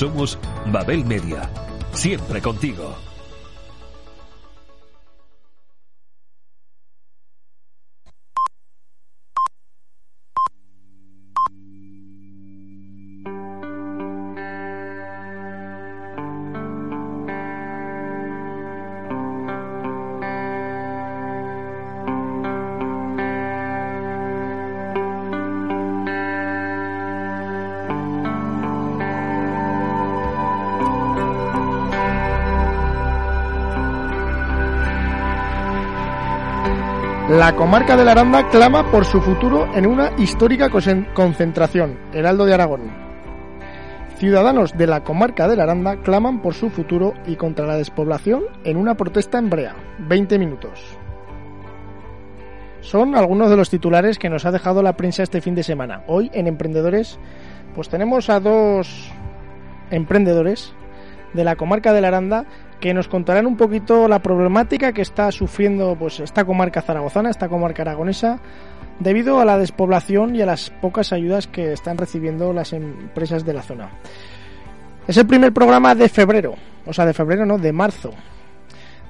Somos Babel Media. Siempre contigo. La comarca de la Aranda clama por su futuro en una histórica concentración, Heraldo de Aragón. Ciudadanos de la comarca de la Aranda claman por su futuro y contra la despoblación en una protesta en Brea. 20 minutos. Son algunos de los titulares que nos ha dejado la prensa este fin de semana. Hoy en Emprendedores, pues tenemos a dos emprendedores de la comarca de la Aranda que nos contarán un poquito la problemática que está sufriendo pues esta comarca zaragozana, esta comarca aragonesa, debido a la despoblación y a las pocas ayudas que están recibiendo las empresas de la zona. Es el primer programa de febrero, o sea, de febrero no, de marzo.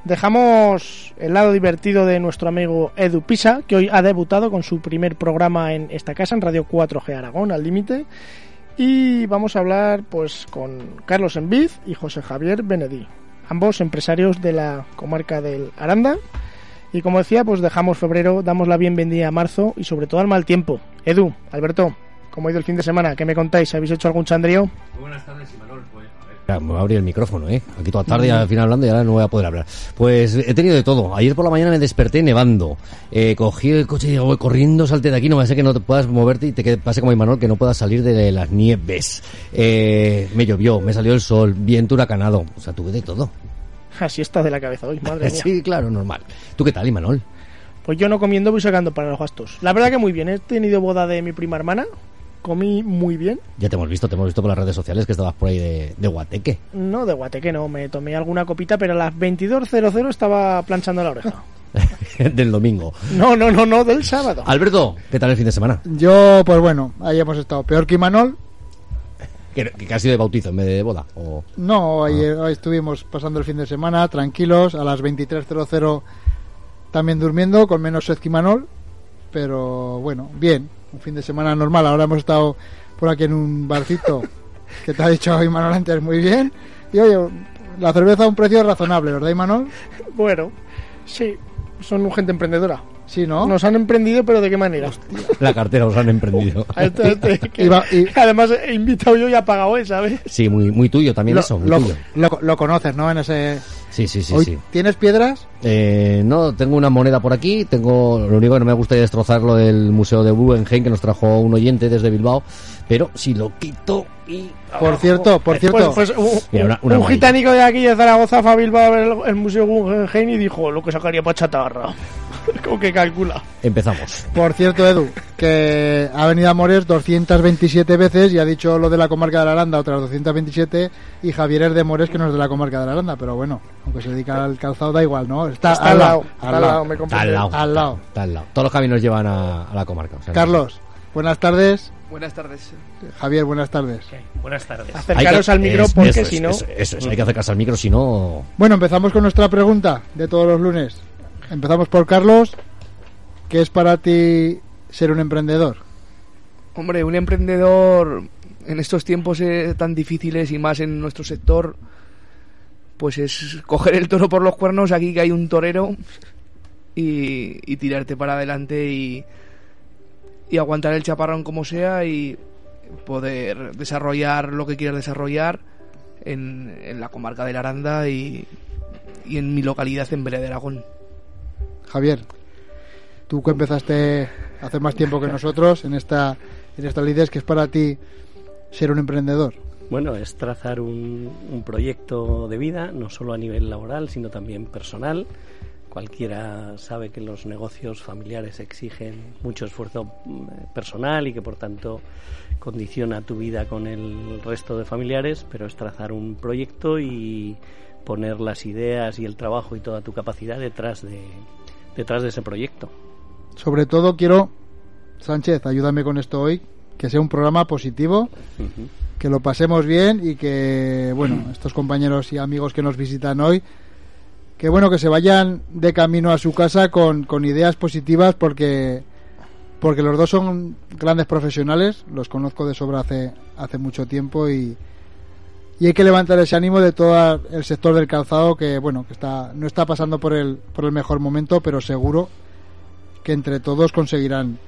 Dejamos el lado divertido de nuestro amigo Edu Pisa, que hoy ha debutado con su primer programa en esta casa, en Radio 4G Aragón, al límite. Y vamos a hablar pues con Carlos Enviz y José Javier Benedí, ambos empresarios de la comarca del Aranda. Y como decía, pues dejamos febrero, damos la bienvenida a marzo y sobre todo al mal tiempo. Edu, Alberto, ¿cómo ha ido el fin de semana? ¿Qué me contáis? ¿Habéis hecho algún chandrío? Buenas tardes, Imanol. Me voy a abrir el micrófono, ¿eh? Aquí toda tarde al final hablando y ahora no voy a poder hablar. Pues he tenido de todo. Ayer por la mañana me desperté nevando. Eh, cogí el coche y digo, voy corriendo, salte de aquí, no va a ser que no te puedas moverte y te quede, pase como Imanol, que no puedas salir de las nieves. Eh, me llovió, me salió el sol, viento huracanado. O sea, tuve de todo. Así está de la cabeza hoy, madre mía. sí, claro, normal. ¿Tú qué tal, Imanol? Pues yo no comiendo voy sacando para los gastos. La verdad que muy bien. He tenido boda de mi prima hermana. Comí muy bien. Ya te hemos visto, te hemos visto por las redes sociales que estabas por ahí de, de guateque. No, de guateque no. Me tomé alguna copita, pero a las 22.00 estaba planchando la oreja. del domingo. No, no, no, no, del sábado. Alberto, ¿qué tal el fin de semana? Yo, pues bueno, ahí hemos estado. Peor que Imanol. Que, que ha sido de bautizo en vez de boda. O... No, ayer hoy estuvimos pasando el fin de semana tranquilos, a las 23.00 también durmiendo, con menos sed que Imanol. Pero bueno, bien, un fin de semana normal. Ahora hemos estado por aquí en un barcito que te ha dicho Imanol antes muy bien. Y oye, la cerveza a un precio razonable, ¿verdad, Imanol? Bueno, sí, son gente emprendedora. Sí, ¿no? Nos han emprendido, pero ¿de qué manera? La cartera os han emprendido. A este- este que- Iba- y- Además, he invitado yo y ha pagado él, ¿sabes? Sí, muy, muy tuyo también lo, eso, muy lo- tuyo. lo- lo conoces, ¿no? En ese... Sí, sí, sí, Hoy- sí. ¿Tienes piedras? Eh, no, tengo una moneda por aquí, tengo, lo único que no me gusta es destrozar lo del Museo de Guggenheim que nos trajo un oyente desde Bilbao, pero si lo quito y... Por cierto, por cierto... Pues, pues un, Mira, una- un una amarilla. gitánico de aquí de Zaragoza fue a Bilbao a ver el, el Museo Guggenheim y dijo lo que sacaría para chatarra. Como que calcula. Empezamos. Por cierto, Edu, que ha venido a Mores 227 veces y ha dicho lo de la comarca de la Aranda otras 227 y Javier es de Mores que no es de la comarca de la Aranda, pero bueno, aunque se dedica al calzado da igual, ¿no? Está, Está al lado, está al lado, me Está al lado. Al lado. Está al lado. Todos los caminos llevan a, a la comarca. o sea, Carlos, buenas tardes. Buenas tardes. Javier, buenas tardes. Buenas tardes. que- Acercaros al micro es- porque si no... Eso, eso es, hay que acercarse al micro, si no... Bueno, empezamos con nuestra pregunta de todos los lunes. Empezamos por Carlos. ¿Qué es para ti ser un emprendedor? Hombre, un emprendedor en estos tiempos eh, tan difíciles y más en nuestro sector, pues es coger el toro por los cuernos, aquí que hay un torero, y, tirarte para adelante y, y aguantar el chaparrón como sea y poder desarrollar lo que quieras desarrollar en, la comarca de la Aranda y, y en mi localidad en Brea de Aragón. Javier, tú que empezaste hace más tiempo que nosotros en esta en esta lides, ¿qué es para ti ser un emprendedor? Bueno, es trazar un, un proyecto de vida, no solo a nivel laboral, sino también personal. Cualquiera sabe que los negocios familiares exigen mucho esfuerzo mm, personal y que por tanto condiciona tu vida con el resto de familiares, pero es trazar un proyecto y poner las ideas y el trabajo y toda tu capacidad detrás de, detrás de ese proyecto. Sobre todo quiero, Sánchez, ayúdame con esto hoy, que sea un programa positivo, que lo pasemos bien y que, bueno, estos compañeros y amigos que nos visitan hoy, que bueno, que se vayan de camino a su casa con, con ideas positivas porque porque los dos son grandes profesionales, los conozco de sobra hace, hace mucho tiempo y, y hay que levantar ese ánimo de todo el sector del calzado que bueno que está no está pasando por el por el mejor momento pero seguro que entre todos conseguirán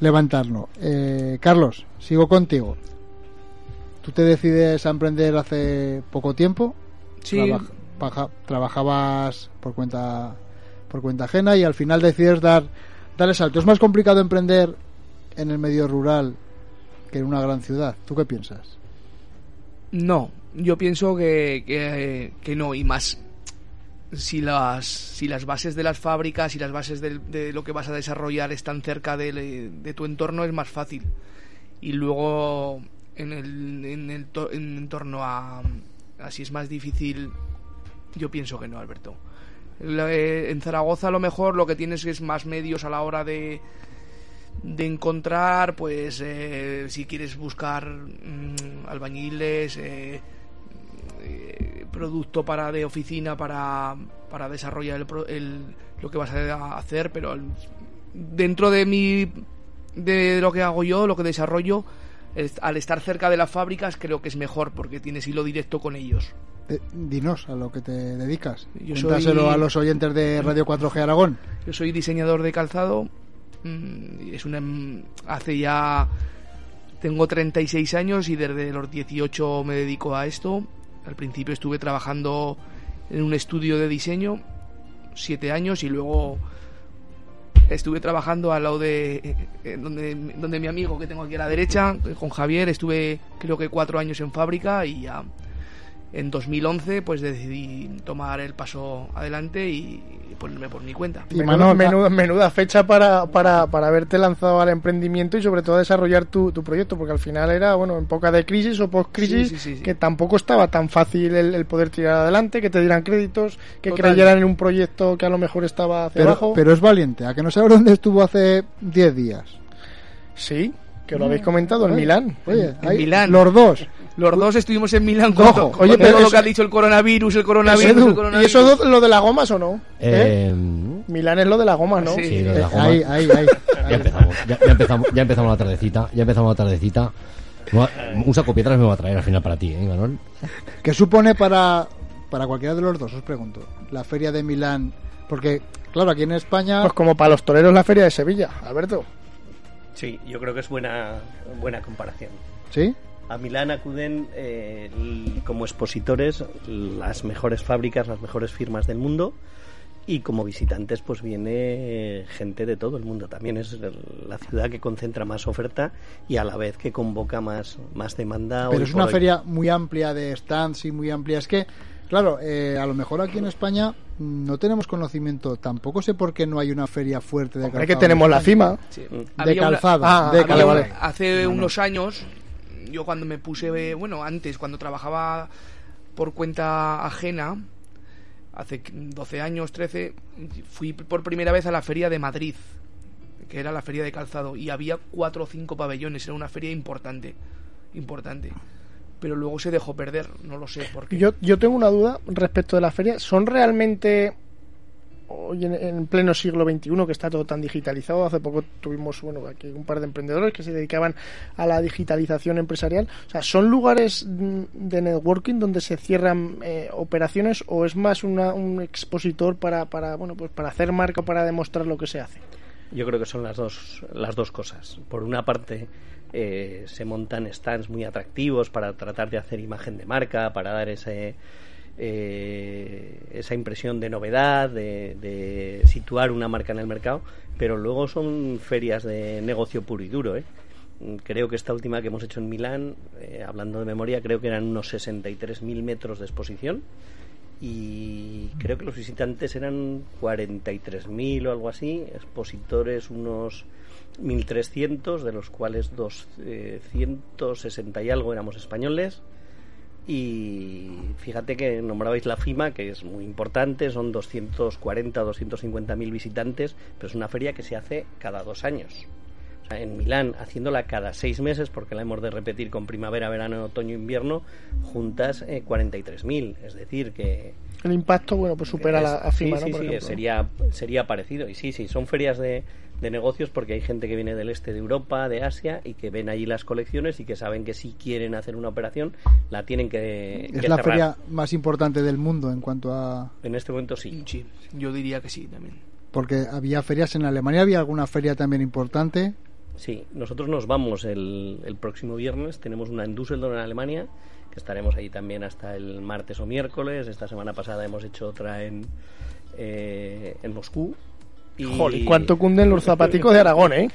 levantarlo. Eh, Carlos sigo contigo. Tú te decides a emprender hace poco tiempo Sí, trabajabas por cuenta por cuenta ajena y al final decides dar dar el salto. Es más complicado emprender en el medio rural que en una gran ciudad tú qué piensas No, yo pienso que, que, no, y más si las, si las bases de las fábricas y las bases de lo que vas a desarrollar están cerca de, tu entorno es más fácil. Y luego en el, en el to- en entorno a... Así es más difícil, yo pienso que no, Alberto. Eh, En Zaragoza a lo mejor lo que tienes es más medios a la hora de, de encontrar, pues, eh, si quieres buscar mm, albañiles, eh, eh, producto para de oficina para, para desarrollar el, el- lo que vas a hacer, pero el- dentro de mi de lo que hago yo, lo que desarrollo, es- al estar cerca de las fábricas creo que es mejor porque tienes hilo directo con ellos. Eh, dinos a lo que te dedicas Yo soy- a los oyentes de Radio 4G Aragón Yo soy diseñador de calzado. Mm, Es una em- hace ya tengo 36 años y desde los 18 me dedico a esto. Al principio estuve trabajando en un estudio de diseño siete años y luego estuve trabajando al lado de eh, donde, donde mi amigo que tengo aquí a la derecha con Javier estuve creo que cuatro años en fábrica y ya en 2011 pues decidí tomar el paso adelante y ponerme por mi cuenta. Y Menuda, menuda, menuda fecha para, para, para haberte lanzado al emprendimiento y sobre todo a desarrollar tu, tu proyecto, porque al final era, bueno, en época de crisis o post-crisis, Sí, sí, sí, sí. que tampoco estaba tan fácil el, el poder tirar adelante, que te dieran créditos, que Total. creyeran en un proyecto que a lo mejor estaba hacia pero, abajo. pero es valiente a que no sabes dónde estuvo hace 10 días Sí, que lo habéis comentado, en Milán. oye En Milán. los dos Los dos estuvimos en Milán con, Ojo, oye, con pero todo lo eso- que ha dicho el coronavirus, el coronavirus, Edu, el ¿Y coronavirus. eso do- lo de las gomas o no? ¿Eh? Eh, Milán es lo de las gomas, ¿no? Sí. sí, lo de Eh, la goma. ahí ahí ahí, Ya ahí. empezamos, ya, ya empezamos, ya empezamos la tardecita, ya empezamos la tardecita. Me va- Un saco piedras me va a traer al final para ti, ¿eh, Manuel? ¿Qué supone para, para cualquiera de los dos, os pregunto, la feria de Milán? Porque, claro, aquí en España... Pues como para los toreros la feria de Sevilla, Alberto. Sí, yo creo que es buena, buena comparación. ¿Sí? A Milán acuden eh, como expositores las mejores fábricas, las mejores firmas del mundo y como visitantes pues viene gente de todo el mundo. También es la ciudad que concentra más oferta y a la vez que convoca más, más demanda. Pero hoy es una hoy. feria muy amplia de stands y muy amplia. Es que, claro, eh, a lo mejor aquí en España mm, no tenemos conocimiento. Tampoco sé por qué no hay una feria fuerte de calzado. que en tenemos la cima. Sí. De calzado. Ah, de había había calzado. una- hace unos años, yo cuando me puse, bueno, antes, cuando trabajaba por cuenta ajena, hace 12 años, 13, fui por primera vez a la feria de Madrid, que era la feria de calzado, y había cuatro o cinco pabellones, era una feria importante, importante. Pero luego se dejó perder, no lo sé por qué. Yo, yo tengo una duda respecto de la feria. ¿Son realmente hoy en, en pleno siglo XXI que está todo tan digitalizado? Hace poco tuvimos bueno aquí un par de emprendedores que se dedicaban a la digitalización empresarial. O sea, ¿son lugares mm, de networking donde se cierran eh, operaciones o es más una- un expositor para, para bueno pues para hacer marca para demostrar lo que se hace? Yo creo que son las dos, las dos cosas. Por una parte, eh, se montan stands muy atractivos para tratar de hacer imagen de marca, para dar ese, eh, esa impresión de novedad, de, de situar una marca en el mercado, pero luego son ferias de negocio puro y duro. ¿eh? creo que esta última que hemos hecho en Milán, eh, hablando de memoria, creo que eran unos 63.000 metros de exposición y creo que los visitantes eran 43.000 o algo así, expositores unos 1.300, de los cuales 260 y algo éramos españoles. Y fíjate que nombrabais la FIMA, que es muy importante, son 240 250 mil visitantes, pero es una feria que se hace cada dos años. O sea, en Milán, haciéndola cada seis meses, porque la hemos de repetir con primavera, verano, otoño, invierno, juntas eh, 43.000. Es decir, que, El impacto, bueno, pues supera es- la a FIMA, sí, ¿no? sí, Por sí, ejemplo. sería, sería parecido. Y sí, sí, son ferias de, de negocios porque hay gente que viene del este de Europa, de Asia, y que ven allí las colecciones y que saben que si quieren hacer una operación, la tienen que, Es que la cerrar. feria más importante del mundo en cuanto a... En este momento sí. Sí, yo diría que sí también. Porque había ferias en Alemania, había alguna feria también importante. Sí, nosotros nos vamos el, el próximo viernes. Tenemos una en Düsseldorf, en Alemania, que estaremos ahí también hasta el martes o miércoles. Esta semana pasada hemos hecho otra en, eh, en Moscú. Y... Joder, cuánto cunden los zapaticos de Aragón, ¿eh?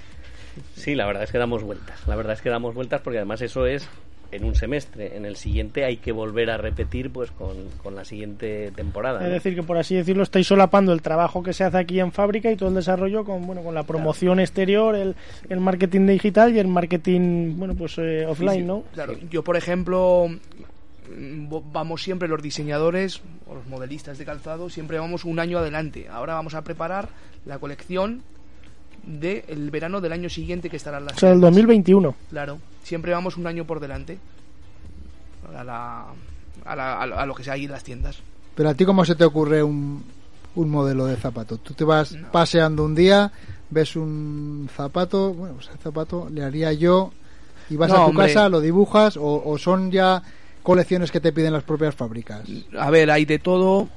Sí, la verdad es que damos vueltas. La verdad es que damos vueltas porque además eso es en un semestre. En el siguiente hay que volver a repetir pues con, con la siguiente temporada. Es ¿no? decir, que por así decirlo, estáis solapando el trabajo que se hace aquí en fábrica y todo el desarrollo con bueno con la promoción exterior, el, el marketing digital y el marketing bueno pues eh, offline, ¿no? Claro, yo por ejemplo vamos siempre los diseñadores o los modelistas de calzado, siempre vamos un año adelante. Ahora vamos a preparar la colección del verano del año siguiente que estará en las O sea, el tiendas. 2021. Claro, siempre vamos un año por delante a, la- a, la- a lo- a lo que sea ahí en las tiendas. Pero a ti, ¿cómo se te ocurre un, un modelo de zapato? Tú te vas paseando un día, ves un zapato, bueno, pues ese zapato le haría yo, y vas No, a tu hombre. casa, lo dibujas, o, o son ya colecciones que te piden las propias fábricas. A ver, hay de todo.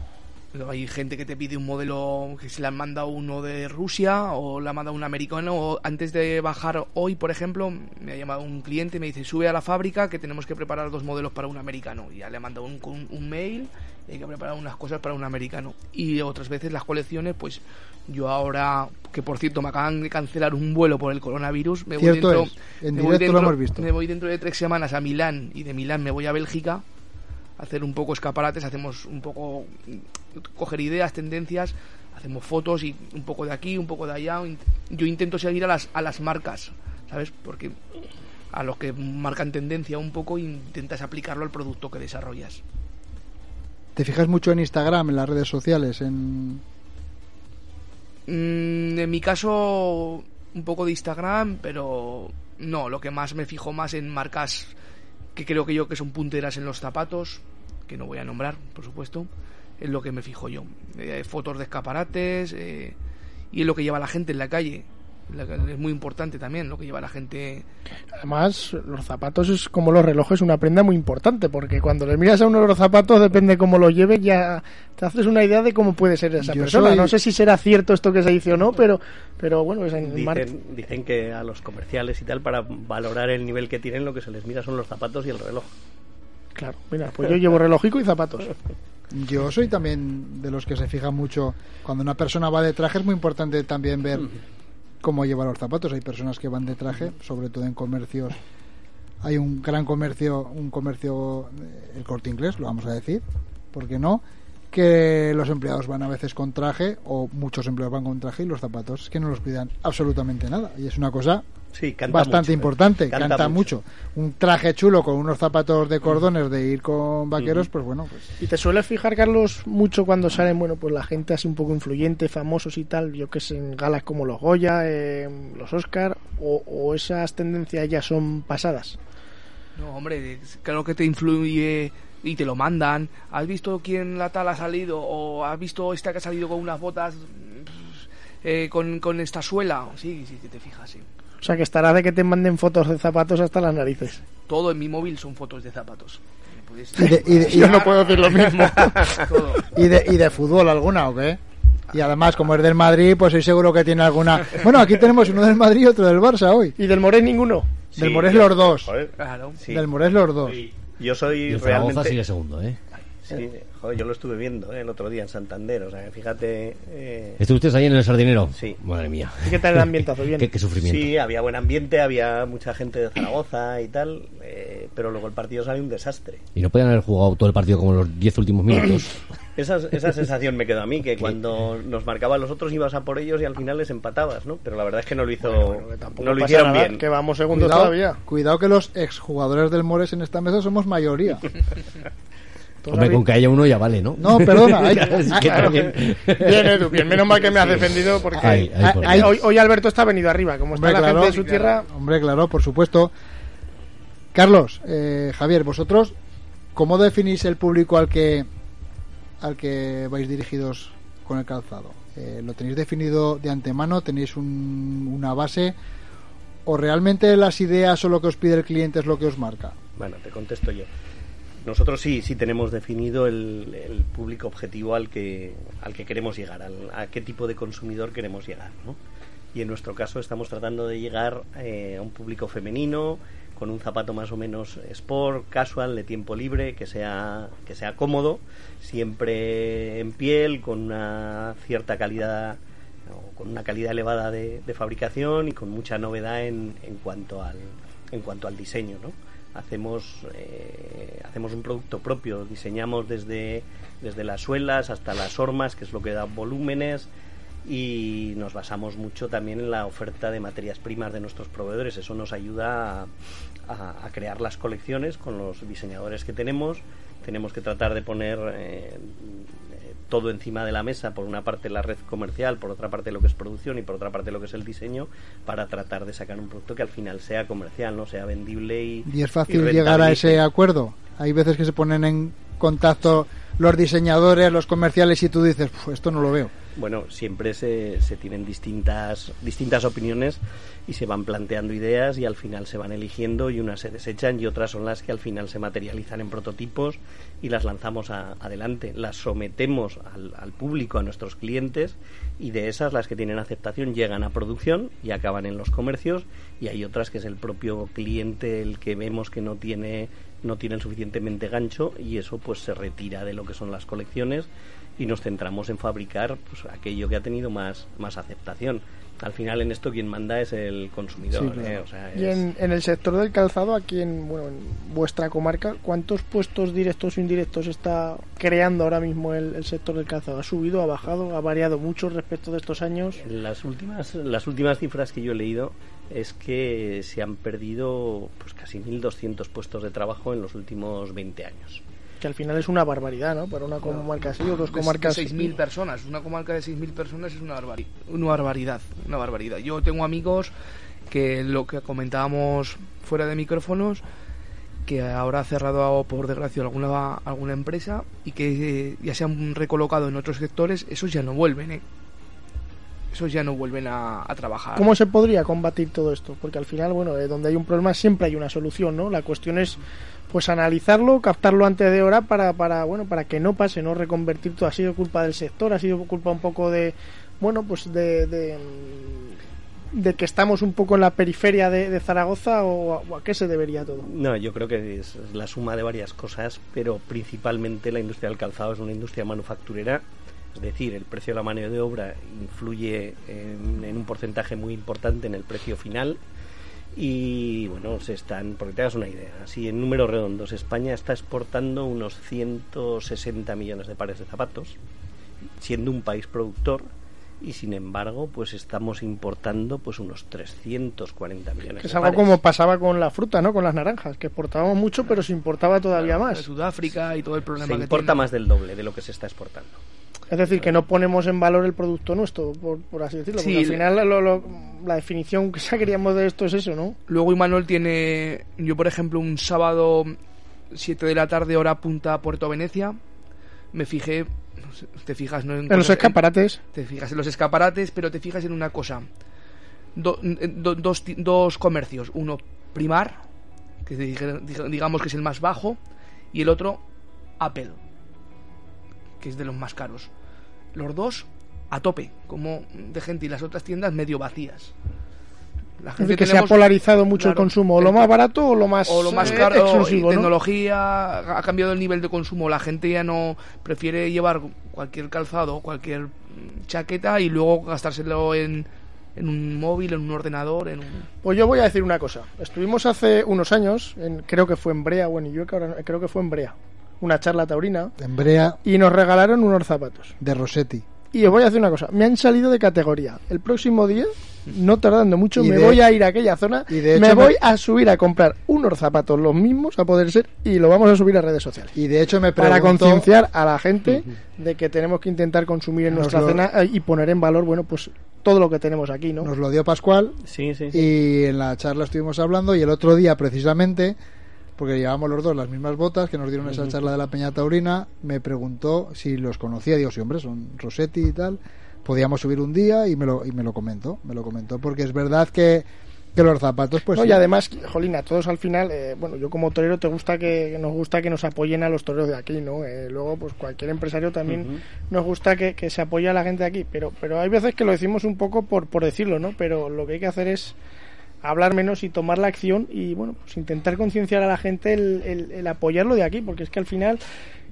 Hay gente que te pide un modelo que se le han mandado uno de Rusia o le ha mandado un americano. O antes de bajar hoy, por ejemplo, me ha llamado un cliente y me dice: Sube a la fábrica que tenemos que preparar dos modelos para un americano. Y ya le ha mandado un, un- un mail hay que preparar unas cosas para un americano. Y otras veces las colecciones, pues yo ahora, que por cierto me acaban de cancelar un vuelo por el coronavirus, me voy dentro. en me voy lo hemos visto. Me voy dentro de tres semanas a Milán y de Milán me voy a Bélgica a hacer un poco escaparates, hacemos un poco coger ideas, tendencias, hacemos fotos y un poco de aquí, un poco de allá. Yo intento seguir a las a las marcas, ¿sabes? Porque a los que marcan tendencia un poco intentas aplicarlo al producto que desarrollas. ¿Te fijas mucho en Instagram, en las redes sociales, en... Mm, en mi caso, un poco de Instagram, pero no, lo que más me fijo más en marcas que creo que yo que son punteras en los zapatos, que no voy a nombrar, por supuesto, es lo que me fijo yo. Eh, fotos de escaparates eh, y es lo que lleva la gente en la calle. Es muy importante también lo que lleva la gente. Además, los zapatos es como los relojes, una prenda muy importante, porque cuando le miras a uno de los zapatos, depende cómo lo lleve, ya te haces una idea de cómo puede ser esa Yo persona. soy- No sé si será cierto esto que se dice o no, pero, pero bueno, es en mar- Dicen, dicen que a los comerciales y tal, para valorar el nivel que tienen, lo que se les mira son los zapatos y el reloj. Claro, mira, pues yo llevo relojico y zapatos. Yo soy también de los que se fijan mucho. Cuando una persona va de traje es muy importante también ver cómo lleva los zapatos. Hay personas que van de traje, sobre todo en comercios. Hay un gran comercio, un comercio, eh, el corte inglés, lo vamos a decir, ¿por qué no? Que los empleados van a veces con traje, o muchos empleados van con traje, y los zapatos es que no los cuidan absolutamente nada. Y es una cosa Sí, canta bastante mucho, ¿eh? importante, Canta canta, mucho. mucho. Un traje chulo con unos zapatos de cordones de ir con vaqueros, pues bueno, pues ¿Y te sueles fijar, Carlos, mucho cuando salen, bueno, pues la gente así un poco influyente, famosos y tal, yo que sé, en galas como los Goya, eh, los Oscar, o, o esas tendencias ya son pasadas? No, hombre, claro que te influye y te lo mandan. ¿Has visto quién la tal ha salido? ¿O has visto esta que ha salido con unas botas mm, eh, con, con esta suela? Sí, sí, te fijas, sí. O sea, que estará de que te manden fotos de zapatos hasta las narices. Todo en mi móvil son fotos de zapatos. Puedes- Y de- y de- y Yo no puedo decir lo mismo. ¿Y de, ¿Y de fútbol alguna o qué? Y además, como es del Madrid, pues soy seguro que tiene alguna. Bueno, aquí tenemos uno del Madrid y otro del Barça hoy. ¿Y del Morés ninguno? Sí, del Morés yo- los dos. Joder, Claro. sí. Del Morés los dos. Yo soy Y el realmente... sigue segundo, ¿eh? Sí, joder, yo lo estuve viendo ¿eh? el otro día en Santander, o sea, fíjate... Eh... ¿Estuviste ahí en el sardinero? Sí. Madre mía. ¿Y qué tal el ambientazo? Bien. ¿Qué, qué sufrimiento. Sí, había buen ambiente, había mucha gente de Zaragoza y tal, eh, pero luego el partido salió un desastre. Y no podían haber jugado todo el partido como los 10 últimos minutos. Esa, esa sensación me quedó a mí, que cuando nos marcaban los otros ibas a por ellos y al final les empatabas, ¿no? Pero la verdad es que no lo hizo, Bueno, no lo hicieron nada, bien. Que vamos segundos Cuidado, todavía. cuidado que los exjugadores del Mores en esta mesa somos mayoría. Hombre, con que haya uno ya vale, ¿no? No, perdona. hay- Bien, Edu, bien. Menos mal que me has defendido porque Ay, ay, por Ay, Dios. hoy, hoy Alberto está venido arriba. Como está Hombre, la claro, gente de su tierra, Hombre, claro, por supuesto. Carlos, eh, Javier, vosotros, ¿cómo definís el público al que al que vais dirigidos con el calzado? Eh, ¿Lo tenéis definido de antemano? ¿Tenéis un- una base? ¿O realmente las ideas o lo que os pide el cliente es lo que os marca? Bueno, te contesto yo. Nosotros sí, sí tenemos definido el, el público objetivo al que, al que queremos llegar, al- a qué tipo de consumidor queremos llegar, ¿no? Y en nuestro caso estamos tratando de llegar eh, a un público femenino con un zapato más o menos sport, casual, de tiempo libre, que sea, que sea cómodo, siempre en piel, con una cierta calidad o con una calidad elevada de, de fabricación y con mucha novedad en, en cuanto al en cuanto al diseño ¿no? Hacemos eh, hacemos un producto propio diseñamos desde desde las suelas hasta las hormas que es lo que da volúmenes y nos basamos mucho también en la oferta de materias primas de nuestros proveedores. Eso nos ayuda a, crear las colecciones con los diseñadores que tenemos. Tenemos que tratar de poner eh, todo encima de la mesa, por una parte la red comercial, por otra parte lo que es producción y por otra parte lo que es el diseño, para tratar de sacar un producto que al final sea comercial, no sea vendible y, ¿Y es y fácil llegar a ese acuerdo? Hay veces que se ponen en contacto los diseñadores, los comerciales y tú dices, "Puf, esto no lo veo. Bueno, siempre se, se tienen distintas, distintas opiniones y se van planteando ideas y al final se van eligiendo y unas se desechan y otras son las que al final se materializan en prototipos y las lanzamos a- adelante. Las sometemos al, al público, a nuestros clientes y de esas las que tienen aceptación llegan a producción y acaban en los comercios y hay otras que es el propio cliente el que vemos que no tiene no tienen suficientemente gancho y eso pues se retira de lo que son las colecciones y nos centramos en fabricar pues, aquello que ha tenido más, más aceptación. Al final en esto quien manda es el consumidor. Sí, claro. ¿eh? O sea, y en el sector del calzado, aquí en, bueno, en vuestra comarca, ¿cuántos puestos directos o indirectos está creando ahora mismo el, el sector del calzado? ¿Ha subido, ha bajado, ha variado mucho respecto de estos años? Las últimas, las últimas cifras que yo he leído es que se han perdido pues casi 1.200 puestos de trabajo en los últimos 20 años. Que al final es una barbaridad, ¿no? Para una comarca así o dos comarcas. De 6.000 personas. Una comarca de 6.000 personas es una, barbari- una barbaridad. Una barbaridad. Yo tengo amigos que lo que comentábamos fuera de micrófonos, que ahora ha cerrado por desgracia alguna, alguna empresa y que ya se han recolocado en otros sectores, esos ya no vuelven, ¿eh? Esos ya no vuelven a, a trabajar. ¿Cómo se podría combatir todo esto? Porque al final, bueno, eh, donde hay un problema siempre hay una solución, ¿no? La cuestión es pues analizarlo, captarlo antes de hora para, para bueno, para que no pase, no reconvertir todo. Ha sido culpa del sector, ha sido culpa un poco de, bueno, pues de, de, de que estamos un poco en la periferia de, de Zaragoza o a, o a qué se debería todo. No, yo creo que es la suma de varias cosas, pero principalmente la industria del calzado es una industria manufacturera, es decir, el precio de la mano de obra influye en, un porcentaje muy importante en el precio final y bueno, se están, porque te hagas una idea, así en números redondos, España está exportando unos 160 millones de pares de zapatos, siendo un país productor y sin embargo, pues estamos importando pues unos 340 millones Que es de algo pares. como pasaba con la fruta, ¿no? Con las naranjas, que exportábamos mucho, pero se importaba todavía de más. Sudáfrica y todo el problema se que importa tiene. más del doble de lo que se está exportando. Es decir, que no ponemos en valor el producto nuestro, por, por así decirlo. Sí, porque al final lo- lo- la definición que sacaríamos de esto es eso, ¿no? Luego Imanol tiene, yo por ejemplo, un sábado 7 de la tarde, hora punta Puerto Venecia, me fijé, te fijas, ¿no? En los cosas- escaparates. te fijas en los escaparates, pero te fijas en una cosa. Do- en do- dos, dos comercios, uno primar, que dig- dig- digamos que es el más bajo, y el otro Apple, que es de los más caros. Los dos a tope, como de gente, y las otras tiendas medio vacías. La Es gente decir, que se ha polarizado mucho el consumo, o lo más barato o lo más, o lo más eh, caro, exclusivo, y ¿no? tecnología, ha cambiado el nivel de consumo. La gente ya no prefiere llevar cualquier calzado, cualquier chaqueta y luego gastárselo en, en un móvil, en un ordenador, en un... Pues yo voy a decir una cosa. Estuvimos hace unos años, en- creo que fue en Brea, bueno, yo que ahora- creo que fue en Brea, una charla taurina, En Brea y nos regalaron unos zapatos. de Rossetti. Y os voy a decir una cosa, me han salido de categoría. El próximo día, no tardando mucho, Y me de- voy a ir a aquella zona, y de me hecho voy me- a subir a comprar unos zapatos los mismos, a poder ser, y lo vamos a subir a redes sociales. Y de hecho me Para preguntó... concienciar a la gente de que tenemos que intentar consumir en Nos nuestra lo- cena eh, y poner en valor, bueno, pues todo lo que tenemos aquí, ¿no? Nos lo dio Pascual Sí, sí, sí. y en la charla estuvimos hablando y el otro día precisamente porque llevábamos los dos las mismas botas que nos dieron esa charla de la Peña Taurina me preguntó si los conocía digo sí hombre son Rossetti y tal podíamos subir un día y me lo y me lo comentó me lo comentó porque es verdad que que los zapatos pues No, sí. y además, Jolina, todos al final, eh, bueno, yo como torero te gusta que nos gusta que nos apoyen a los toreros de aquí, ¿no? Eh, luego, pues cualquier empresario también nos gusta que, que se apoye a la gente de aquí, pero, pero hay veces que lo decimos un poco por, por decirlo, ¿no? Pero lo que hay que hacer es hablar menos y tomar la acción y, bueno, pues intentar concienciar a la gente el, el- el apoyarlo de aquí, porque es que al final,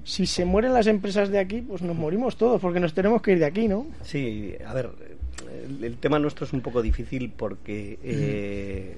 si se mueren las empresas de aquí, pues nos morimos todos, porque nos tenemos que ir de aquí, ¿no? Sí, a ver, el, el tema nuestro es un poco difícil porque eh,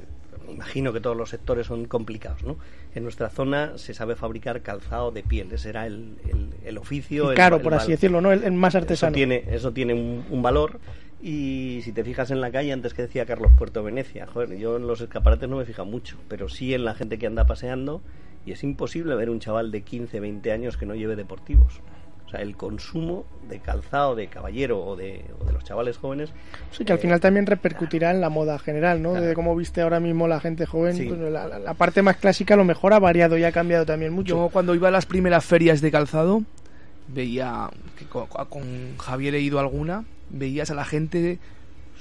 imagino que todos los sectores son complicados, ¿no? En nuestra zona se sabe fabricar calzado de piel, ese era el, el- el oficio. El por así decirlo, ¿no? El, más Eso artesano. tiene, eso tiene un, un valor. Y si te fijas en la calle, antes que decía Carlos Puerto Venecia, joder, yo en los escaparates no me fija mucho, pero sí en la gente que anda paseando, y es imposible ver un chaval de 15, 20 años que no lleve deportivos. O sea, el consumo de calzado de caballero o de, o de los chavales jóvenes. Sí, que al eh, final también repercutirá en la moda general, ¿no? Claro. De cómo viste ahora mismo la gente joven. Sí. pues, la, parte más clásica a lo mejor ha variado y ha cambiado también mucho. Yo cuando iba a las primeras ferias de calzado, veía que co- co- con, Javier he ido a alguna, veías a la gente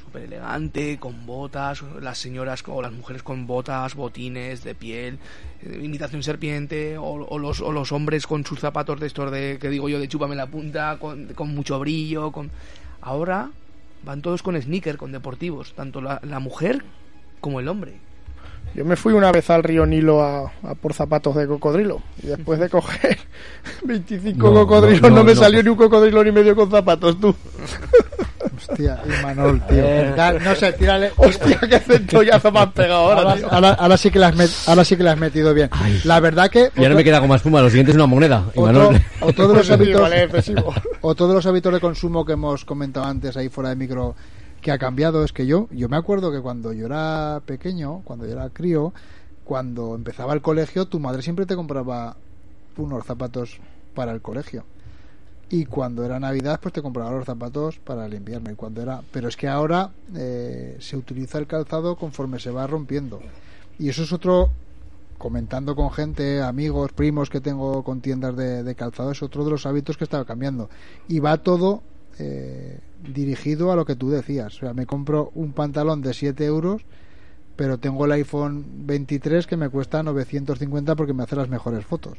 súper elegante, con botas, las señoras o las mujeres con botas, botines de piel, eh, imitación serpiente, o, o los, o los hombres con sus zapatos de estos de, que digo yo, de chúpame la punta, con, con mucho brillo, con... Ahora van todos con sneaker, con deportivos, tanto la, la mujer como el hombre. Yo me fui una vez al río Nilo a, a por zapatos de cocodrilo. Y después de coger 25 No, cocodrilos, no, no, no, me no, salió ni un cocodrilo ni medio con zapatos, tú. hostia y Manol tío Da- no sé tírale Hostia, qué centollazo me has pegado ahora, ahora, tío. ahora- ahora sí que la has met- ahora sí que la has metido bien la verdad que Ya no me queda con más fuma, lo siguiente es una moneda. Y otro, Manuel- otro de los Sí, hábitos. Otro de los hábitos de consumo que hemos comentado antes ahí fuera de micro que ha cambiado es que yo, yo me acuerdo que cuando yo era pequeño, cuando yo era crío, cuando empezaba el colegio, tu madre siempre te compraba unos zapatos para el colegio. Y cuando era Navidad, pues te compraba los zapatos para el invierno. Y cuando era, pero es que ahora eh, se utiliza el calzado conforme se va rompiendo. Y eso es otro, comentando con gente, amigos, primos que tengo con tiendas de, de calzado, es otro de los hábitos que estaba cambiando. Y va todo eh, dirigido a lo que tú decías. O sea, me compro un pantalón de 7 euros, pero tengo el iPhone 23 que me cuesta 950 porque me hace las mejores fotos.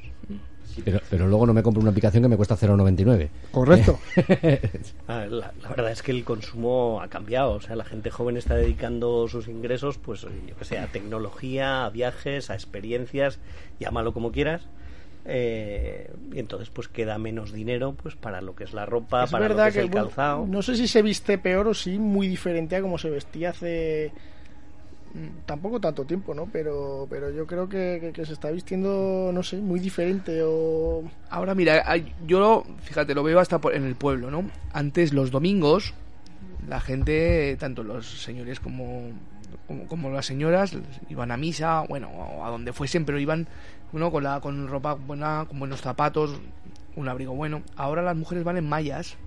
Pero, pero luego no me compro una aplicación que me cuesta 0,99. Correcto. Ah, La, la verdad es que el consumo ha cambiado, o sea, la gente joven está dedicando sus ingresos, pues yo que sé, a tecnología, a viajes, a experiencias, llámalo como quieras, eh, y entonces pues queda menos dinero pues para lo que es la ropa, Es para lo que es el bueno, calzado. no sé si se viste peor o sí muy diferente a como se vestía hace tampoco tanto tiempo, ¿no? Pero, pero yo creo que, se está vistiendo, no sé, muy diferente o... Ahora mira, yo fíjate, lo veo hasta en el pueblo, ¿no? Antes los domingos la gente, tanto los señores como, como, las señoras, iban a misa, bueno, a donde fuesen, pero iban uno con la con ropa buena, con buenos zapatos, un abrigo bueno. Ahora las mujeres van en mallas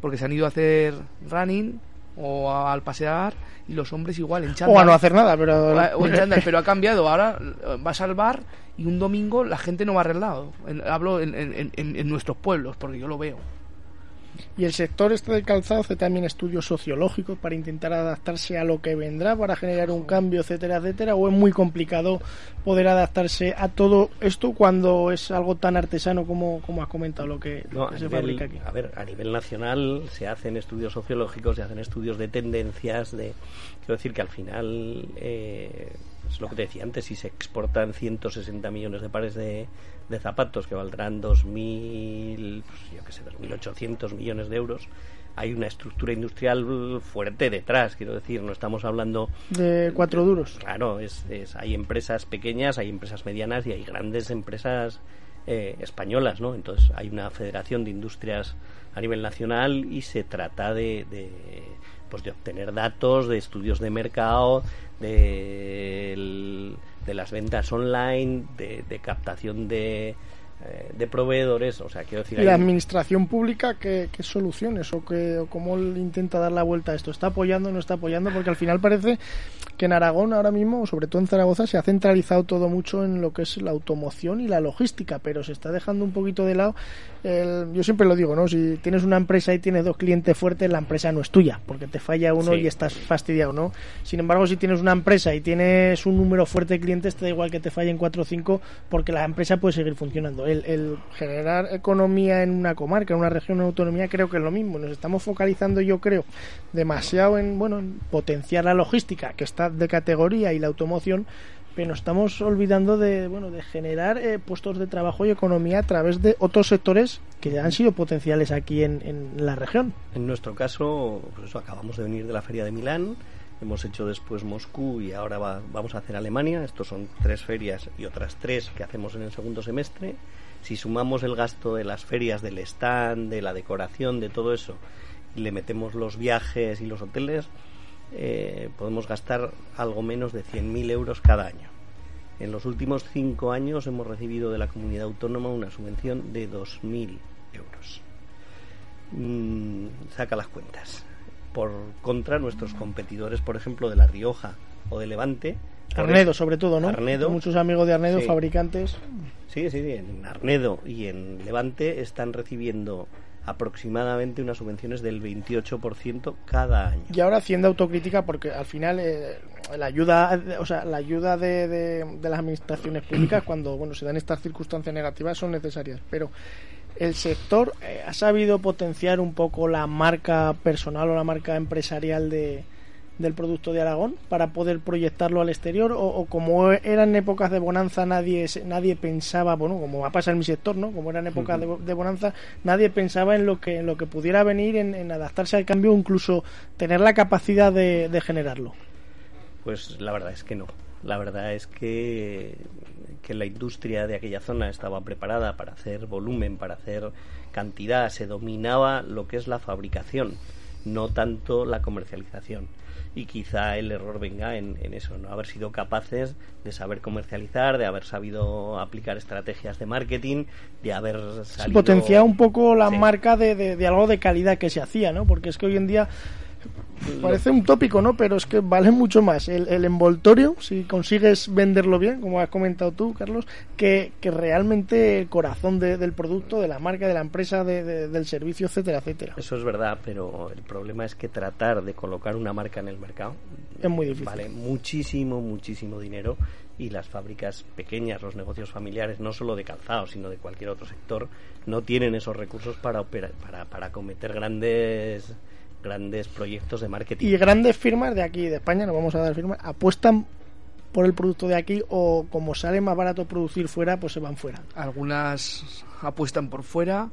porque se han ido a hacer running o a- al pasear y los hombres igual en chándal. O a no hacer nada, pero... O a- o en chándal, pero ha cambiado. Ahora eh, vas al bar y un domingo la gente no va arreglado. En- hablo en- en nuestros pueblos, porque yo lo veo. Y el sector este del calzado hace también estudios sociológicos para intentar adaptarse a lo que vendrá, para generar un cambio, etcétera, etcétera. O es muy complicado poder adaptarse a todo esto cuando es algo tan artesano como, como has comentado, lo que, No, que a se nivel- fabrica aquí. A ver, a nivel nacional se hacen estudios sociológicos, se hacen estudios de tendencias, de quiero decir que al final eh, es lo que te decía antes, si se exportan 160 millones de pares de, de zapatos que valdrán 2.000, pues, yo qué sé, 2.800 millones de euros, hay una estructura industrial fuerte detrás, quiero decir, no estamos hablando De cuatro duros. Claro, es, es- hay empresas pequeñas, hay empresas medianas y hay grandes empresas eh, españolas, ¿no? Entonces hay una federación de industrias a nivel nacional y se trata de, de, pues de obtener datos, de estudios de mercado, de, las ventas online, de, de captación de, eh, de proveedores, o sea, quiero decir... ¿Y la hay- administración pública qué, qué soluciones o, qué, o cómo intenta dar la vuelta a esto? ¿Está apoyando o no está apoyando? Porque al final parece que en Aragón ahora mismo, sobre todo en Zaragoza, se ha centralizado todo mucho en lo que es la automoción y la logística, pero se está dejando un poquito de lado. el- yo siempre lo digo, ¿no? Si tienes una empresa y tienes dos clientes fuertes, la empresa no es tuya, porque te falla uno Sí. y estás fastidiado, ¿no? Sin embargo, si tienes una empresa y tienes un número fuerte de clientes, te da igual que te fallen cuatro o cinco, porque la empresa puede seguir funcionando. El, el generar economía en una comarca, en una región, en una autonomía, creo que es lo mismo. Nos estamos focalizando, yo creo, demasiado en, bueno, en potenciar la logística, que está de categoría, y la automoción, pero nos estamos olvidando de, bueno, de generar eh, puestos de trabajo y economía a través de otros sectores que han sido potenciales aquí en, en la región. En nuestro caso, pues acabamos de venir de la Feria de Milán, hemos hecho después Moscú y ahora va- vamos a hacer Alemania. Estos son tres ferias y otras tres que hacemos en el segundo semestre. Si sumamos el gasto de las ferias, del stand, de la decoración, de todo eso, y le metemos los viajes y los hoteles, eh, podemos gastar algo menos de 100.000 euros cada año. En los últimos cinco años hemos recibido de la comunidad autónoma una subvención de 2.000 euros. Mm, saca las cuentas. Por contra, nuestros competidores, por ejemplo, de La Rioja o de Levante. Arnedo, sobre todo, ¿no? Arnedo. Muchos amigos de Arnedo, Sí. fabricantes. Sí, sí, sí, en Arnedo y en Levante están recibiendo aproximadamente unas subvenciones del 28% cada año. Y ahora haciendo autocrítica porque al final eh, la ayuda, o sea, la ayuda de, de- de las administraciones públicas cuando bueno se dan estas circunstancias negativas son necesarias, pero el sector eh, ha sabido potenciar un poco la marca personal o la marca empresarial de del producto de Aragón para poder proyectarlo al exterior o, o como eran épocas de bonanza nadie nadie pensaba bueno como va a pasar en mi sector no como eran épocas de, de bonanza nadie pensaba en lo que en lo que pudiera venir en, en adaptarse al cambio incluso tener la capacidad de, de generarlo. Pues la verdad es que no. La verdad es que, que la industria de aquella zona estaba preparada para hacer volumen, para hacer cantidad, se dominaba lo que es la fabricación, no tanto la comercialización. Y quizá el error venga en, en eso, no haber sido capaces de saber comercializar, de haber sabido aplicar estrategias de marketing, de haber salido... potenciar un poco la Sí. marca de, de- de algo de calidad que se hacía, ¿no? Porque es que hoy en día parece un tópico, ¿no? Pero es que vale mucho más el, el envoltorio, si consigues venderlo bien, como has comentado tú, Carlos, que, que realmente el corazón de- del producto, de la marca, de la empresa, de- de- del servicio, etcétera, etcétera. Eso es verdad, pero el problema es que tratar de colocar una marca en el mercado Es muy difícil. vale muchísimo, muchísimo dinero y las fábricas pequeñas, los negocios familiares, no solo de calzado, sino de cualquier otro sector, no tienen esos recursos para operar, para, para cometer grandes grandes proyectos de marketing. Y grandes firmas de aquí, de España, no vamos a dar firmas, apuestan por el producto de aquí o como sale más barato producir fuera, pues se van fuera. Algunas apuestan por fuera.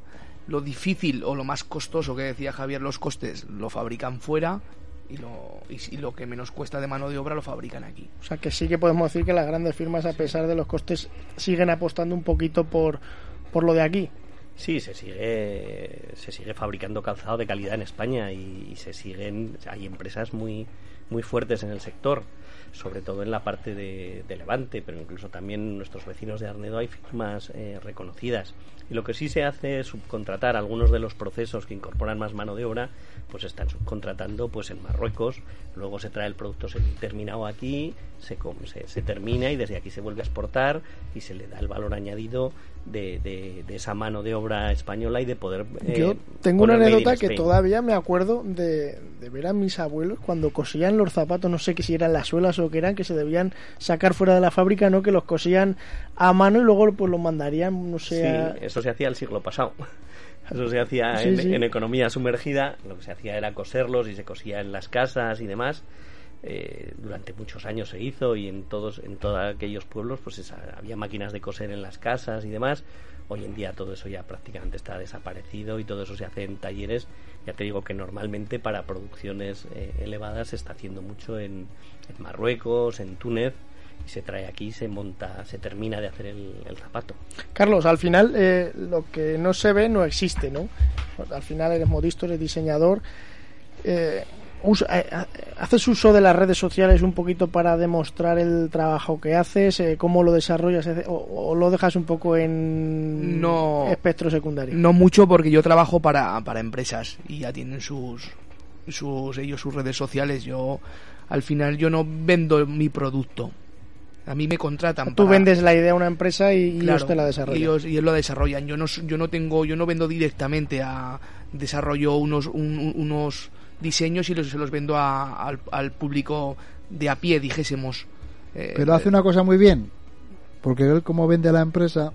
Lo difícil o lo más costoso que decía Javier, los costes, lo fabrican fuera. Y lo, y lo que menos cuesta de mano de obra lo fabrican aquí. O sea que sí que podemos decir que las grandes firmas, a pesar de los costes, siguen apostando un poquito por, por lo de aquí. Sí, se sigue, se sigue fabricando calzado de calidad en España y, y se siguen, hay empresas muy, muy fuertes en el sector, sobre todo en la parte de, Levante, pero incluso también nuestros vecinos de Arnedo hay firmas eh, reconocidas. Y lo que sí se hace es subcontratar algunos de los procesos que incorporan más mano de obra, pues están subcontratando pues en Marruecos, luego se trae el producto terminado aquí, se, se, se termina y desde aquí se vuelve a exportar y se le da el valor añadido de, de- de esa mano de obra española y de poder... eh, Yo tengo una anécdota que todavía me acuerdo de, de ver a mis abuelos cuando cosían los zapatos, no sé qué si eran las suelas o qué eran, que se debían sacar fuera de la fábrica, ¿no? Que los cosían a mano y luego pues los mandarían, no sé, Sí, eso se hacía el siglo pasado. Eso se hacía Sí, en, sí. en economía sumergida. Lo que se hacía era coserlos y se cosía en las casas y demás. Eh, durante muchos años se hizo y en todos en todos aquellos pueblos pues esa- había máquinas de coser en las casas y demás. Hoy en día todo eso ya prácticamente está desaparecido y todo eso se hace en talleres. Ya te digo que normalmente para producciones eh, elevadas se está haciendo mucho en, en Marruecos, en Túnez se trae aquí, se monta, se termina de hacer el- el zapato. Carlos, al final eh, lo que no se ve no existe, ¿no? Al final eres modisto, eres diseñador. eh, usa- eh, ha- ¿Haces uso de las redes sociales un poquito para demostrar el trabajo que haces? eh, ¿Cómo lo desarrollas? eh, O, o lo dejas un poco en No. espectro secundario? No mucho porque yo trabajo para, para empresas y ya tienen sus, sus ellos sus redes sociales. Yo al final yo no vendo mi producto. A mí me contratan. Tú para- vendes la idea a una empresa y, Claro, ellos te la desarrollan. Ellos, y ellos lo desarrollan. Yo no, s- yo no tengo, yo no vendo directamente a desarrollo unos, un- un- unos diseños y los, se los vendo a- al, al público de a pie, dijésemos. Eh, Pero hace una cosa muy bien, porque él como vende a la empresa,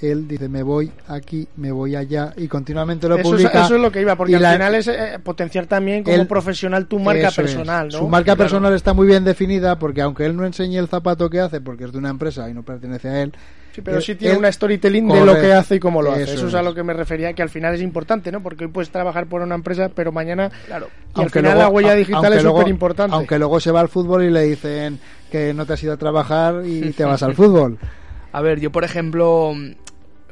él dice me voy aquí, me voy allá y continuamente lo Eso es, publica. eso es lo que iba, porque y al la- final es eh, potenciar también como Él- profesional tu marca personal, ¿no? Su marca Claro. personal está muy bien definida porque aunque él no enseñe el zapato que hace porque es de una empresa y no pertenece a él, Sí, pero él- sí tiene él- una storytelling de lo que hace y cómo lo hace. Eso Eso, es a lo que me refería, que al final es importante, ¿no? Porque hoy puedes trabajar por una empresa, pero mañana... Claro. Y al final la huella digital aunque es súper importante. Aunque luego se va al fútbol y le dicen que no te has ido a trabajar y te vas al fútbol. A ver, yo por ejemplo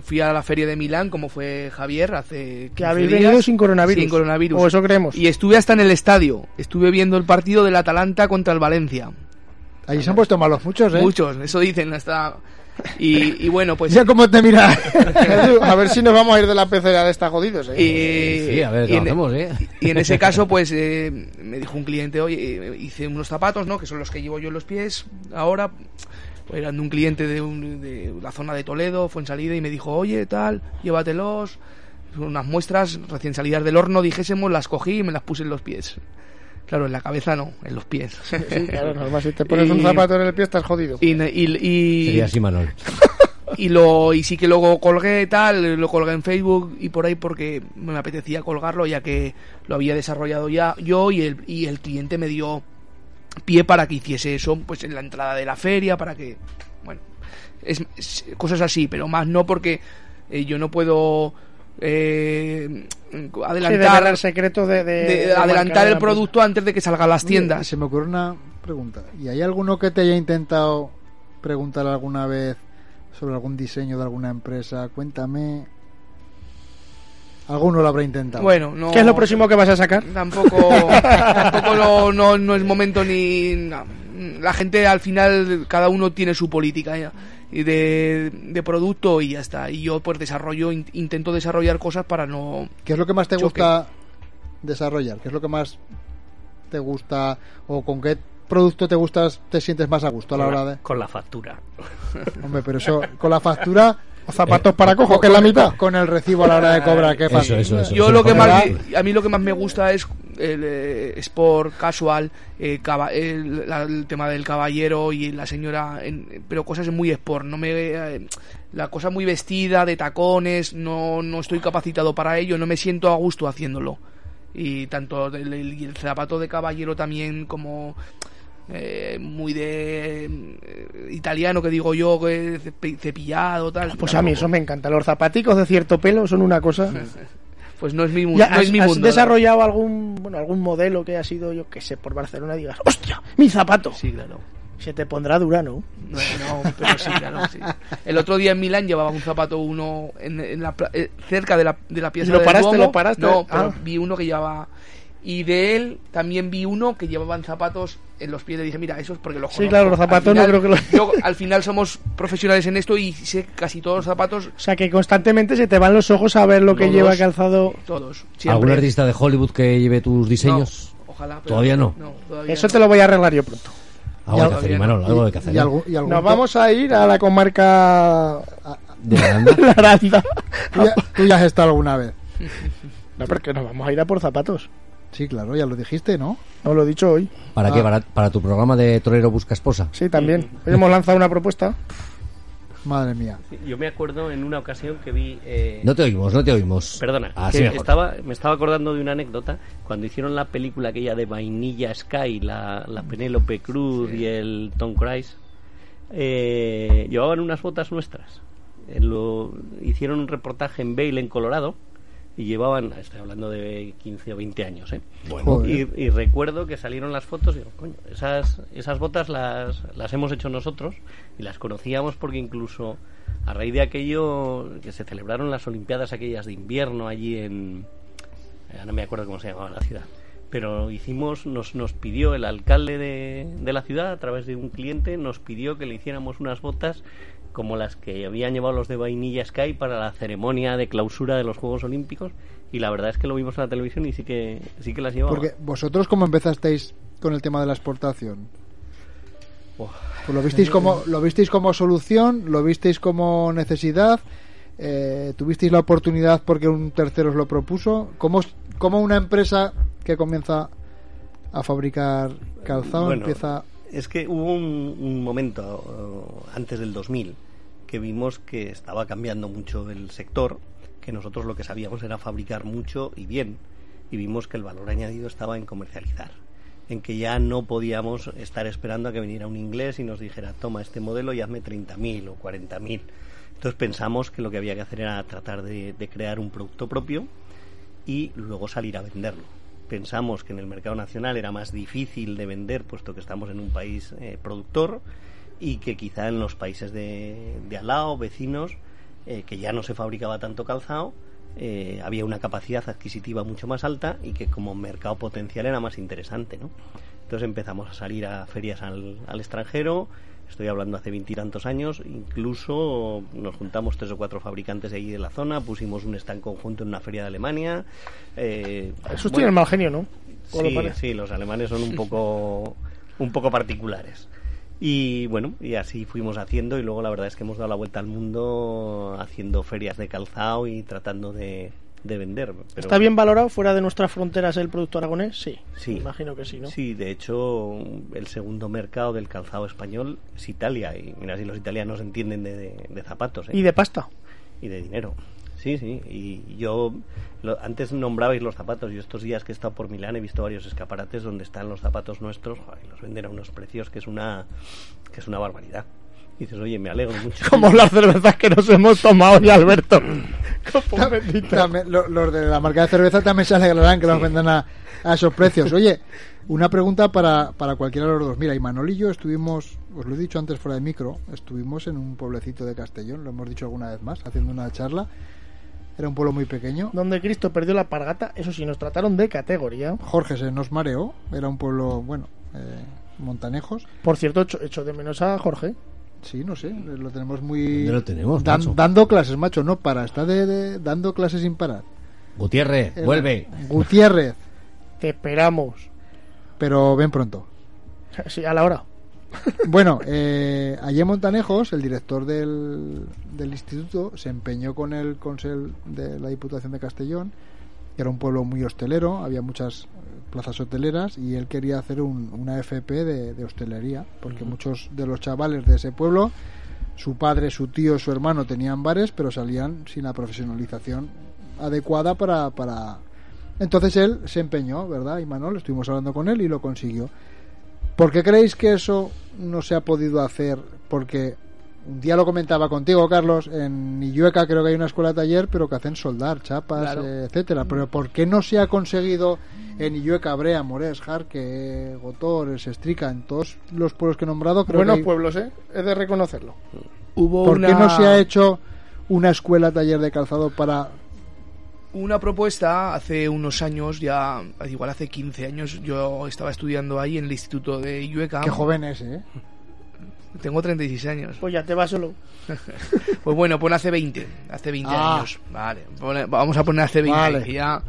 fui a la feria de Milán, como fue Javier, hace 15 Que habéis días, venido sin coronavirus. Sin coronavirus. O eso creemos. Y estuve hasta en el estadio. Estuve viendo el partido del Atalanta contra el Valencia. Allí se han puesto malos muchos, ¿eh? Muchos, eso dicen hasta... Y, y bueno, pues... Ya cómo te mira. A ver si nos vamos a ir de la pecera de estas jodidos, ¿eh? Y, Sí, a ver, y ¿qué en, hacemos, eh? y en ese caso, pues eh, me dijo un cliente, oye, eh, hice unos zapatos, ¿no? Que son los que llevo yo en los pies ahora. Pues eran de un cliente de, un- de la zona de Toledo, fue en salida y me dijo, oye, tal, llévatelos. Son unas muestras recién salidas del horno, dijésemos, las cogí y me las puse en los pies. Claro, en la cabeza no, en los pies. Sí, claro, normal, si te pones Y- un zapato en el pie estás jodido. Y, y- y- Sería así, Manuel. y lo y sí que luego colgué tal lo colgué en Facebook y por ahí porque me apetecía colgarlo ya que lo había desarrollado ya yo y el y el cliente me dio pie para que hiciese eso pues en la entrada de la feria para que bueno es, es- cosas así pero más no porque eh, yo no puedo eh, adelantar el secreto de, de- de- de adelantar el la producto antes de que salga a las tiendas se me ocurre una pregunta. ¿Y hay alguno que te haya intentado preguntar alguna vez sobre algún diseño de alguna empresa? Cuéntame. Alguno lo habrá intentado. bueno no ¿Qué es lo próximo que vas a sacar? Tampoco, tampoco lo- no, no es momento ni... no. La gente al final, cada uno tiene su política ya, y de, de producto y ya está. Y yo pues desarrollo, in- intento desarrollar cosas para no... ¿Qué es lo que más te Choque. gusta desarrollar? ¿Qué es lo que más te gusta o con qué producto te gustas te sientes más a gusto a la hora de con la factura. hombre pero eso con la factura O zapatos para cojo, que es la mitad. con el recibo a la hora de cobrar qué Eso, pasa eso, eso. Yo lo que más... A mí lo que más me gusta es el eh, sport casual, eh, caba- el, la- el tema del caballero y la señora, en- pero cosas muy sport. No me... eh, la cosa muy vestida, de tacones, no, no estoy capacitado para ello, no me siento a gusto haciéndolo. Y tanto el, el- y el zapato de caballero también como eh, muy de eh, italiano que digo yo, que cepi- cepillado, tal. Pues a mí eso me encanta. Los zapaticos de cierto pelo son una cosa. Pues no es mi, Ya, no ¿Has, es mi has mundo. la desarrollado algún bueno algún modelo que ha sido, yo que sé, por Barcelona y digas, ¡hostia! ¡Mi zapato! Sí, claro. Se te pondrá dura, ¿no? No, no, pero sí, claro, sí. El otro día en Milán llevaba un zapato uno en, en la, eh, cerca de la, de la pieza ¿Lo del paraste, Duomo. lo paraste? No, pero Ah. vi uno que llevaba... Y de él también vi uno que llevaban zapatos en los pies. Le dije, mira, eso es porque los Sí, conozco. claro, los zapatos no final- creo que lo- yo, al final somos profesionales en esto y sé casi todos los zapatos, O sea que constantemente se te van los ojos a ver lo que Todos. lleva calzado. todos. Siempre. ¿Algún artista de Hollywood que lleve tus diseños? No, ojalá. pero ¿Todavía no? todavía Eso no. te lo voy a arreglar yo pronto. Algo hay que hacer, Imanol, algo hay que hacer. y, algún, y algún Nos to- vamos a ir a la comarca de la Aranda. La Aranda. Tú ya, tú ya has estado alguna vez. No, porque nos vamos a ir a por zapatos. Sí, claro, ya lo dijiste, ¿no? No lo he dicho hoy. ¿Para Ah. qué? Para, para tu programa de Torero Busca Esposa. Sí, también. Hoy hemos lanzado una propuesta. Madre mía. Sí, Yo me acuerdo en una ocasión que vi... eh, No te oímos, no te oímos. Perdona, Así que mejor. estaba, me estaba acordando de una anécdota cuando hicieron la película aquella de Vainilla Sky, la, la Penélope Cruz y el Tom Cruise, eh, llevaban unas botas nuestras. Eh, lo, hicieron un reportaje en Vail, en Colorado, y llevaban, estoy hablando de 15 o 20 años, ¿eh? Joder. Y, y recuerdo que salieron las fotos y digo, coño, esas, esas botas las, las hemos hecho nosotros y las conocíamos porque incluso a raíz de aquello que se celebraron las Olimpiadas aquellas de invierno allí en... eh, no me acuerdo cómo se llamaba la ciudad. Pero hicimos, nos, nos pidió el alcalde de, de la ciudad, a través de un cliente, nos pidió que le hiciéramos unas botas como las que habían llevado los de Vainilla Sky para la ceremonia de clausura de los Juegos Olímpicos y la verdad es que lo vimos en la televisión y sí que sí que las llevaba. Porque vosotros, ¿cómo empezasteis con el tema de la exportación? Pues lo visteis como, lo visteis como solución, lo visteis como necesidad, eh, tuvisteis la oportunidad porque un tercero os lo propuso. ¿Cómo, cómo una empresa que comienza a fabricar calzado Bueno, empieza Es que hubo un, un momento antes del 2000 que vimos que estaba cambiando mucho el sector, que nosotros lo que sabíamos era fabricar mucho y bien, y vimos que el valor añadido estaba en comercializar, en que ya no podíamos estar esperando a que viniera un inglés y nos dijera, toma este modelo y hazme 30.000 o 40.000. Entonces pensamos que lo que había que hacer era tratar de, de crear un producto propio y luego salir a venderlo. Pensamos que en el mercado nacional era más difícil de vender, puesto que estamos en un país eh, productor, y que quizá en los países de, de al lado, vecinos, eh, que ya no se fabricaba tanto calzado, eh, había una capacidad adquisitiva mucho más alta y que como mercado potencial era más interesante, ¿no? Entonces empezamos a salir a ferias al, al extranjero, estoy hablando hace veintitantos años, incluso nos juntamos tres o cuatro fabricantes de ahí de la zona, pusimos un stand conjunto en una feria de Alemania. eh, Esos bueno, tienen mal genio, ¿no? ¿O lo Sí, sí, los alemanes son un poco, un poco particulares. Y bueno, y así fuimos haciendo y luego la verdad es que hemos dado la vuelta al mundo haciendo ferias de calzado y tratando de, de vender. Pero- ¿Está bien valorado fuera de nuestras fronteras el producto aragonés? Sí. Sí. Imagino que sí, ¿no? Sí, de hecho, el segundo mercado del calzado español es Italia. Y mira si los italianos entienden de, de- de zapatos ¿eh? Y de pasta. y de dinero. Sí, sí. Y yo, lo- antes nombrabais los zapatos. Yo estos días que he estado por Milán he visto varios escaparates donde están los zapatos nuestros joder, y los venden a unos precios que es una, que es una barbaridad. Y dices, oye, me alegro mucho. Como las cervezas que nos hemos tomado ya, Alberto. También, lo- los de la marca de cerveza también se alegrarán que los vendan a, a esos precios. Oye, una pregunta para, para cualquiera de los dos. Mira, Imanol y yo estuvimos, os lo he dicho antes fuera de micro, estuvimos en un pueblecito de Castellón, lo hemos dicho alguna vez más, haciendo una charla. Era un pueblo muy pequeño. Donde Cristo perdió la pargata, eso sí, nos trataron de categoría. Jorge se nos mareó, era un pueblo, bueno, eh, montanejos. Por cierto, echo, echo de menos a Jorge. Sí, no sé, lo tenemos muy... ¿Dónde lo tenemos, Dan- macho? dando clases, macho, no para, está de, de- dando clases sin parar. Gutiérrez, El- vuelve. Gutiérrez, Te esperamos. pero ven pronto. Sí, a la hora. Bueno, eh, allí en Montanejos, el director del, del instituto se empeñó con el consell de la Diputación de Castellón, que era un pueblo muy hostelero, había muchas eh, plazas hoteleras y él quería hacer un- una FP de, de hostelería, porque muchos de los chavales de ese pueblo, su padre, su tío, su hermano tenían bares, pero salían sin la profesionalización adecuada para, para... Entonces él se empeñó, ¿verdad? Y Manuel, estuvimos hablando con él y lo consiguió. ¿Por qué creéis que eso no se ha podido hacer? Porque un día lo comentaba contigo, Carlos, en Illueca creo que hay una escuela taller, pero que hacen soldar, chapas, Claro. eh, etcétera. Pero ¿por qué no se ha conseguido en Illueca, Brea, Morés, Jarque, Gotor, Sestrica, en todos los pueblos que he nombrado? Creo Buenos que hay- pueblos, ¿eh? Es de reconocerlo. Hubo ¿Por una, qué no se ha hecho una escuela taller de calzado para una propuesta hace unos años, ya igual hace 15 años, yo estaba estudiando ahí en el instituto de Illueca. qué joven es, eh? Tengo 36 años. Pues ya te vas solo. Pues bueno, pon hace 20. Hace 20 Ah. años. Vale, pone- vamos a poner hace 20. Vale. ya...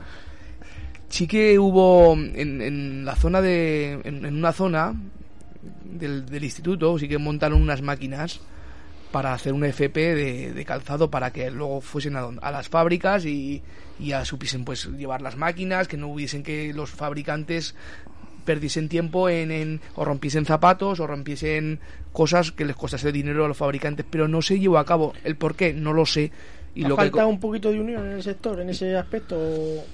Sí que hubo en, en la zona de... En, en una zona del, del instituto, sí que montaron unas máquinas para hacer un FP de, de calzado para que luego fuesen a, a las fábricas y, y ya supiesen pues llevar las máquinas, que no hubiesen que los fabricantes perdiesen tiempo en, en- o rompiesen zapatos o rompiesen cosas que les costase dinero a los fabricantes, pero no se llevó a cabo. El por qué no lo sé. Y ¿Ha lo que faltado un poquito de unión en el sector, en ese aspecto? ¿O,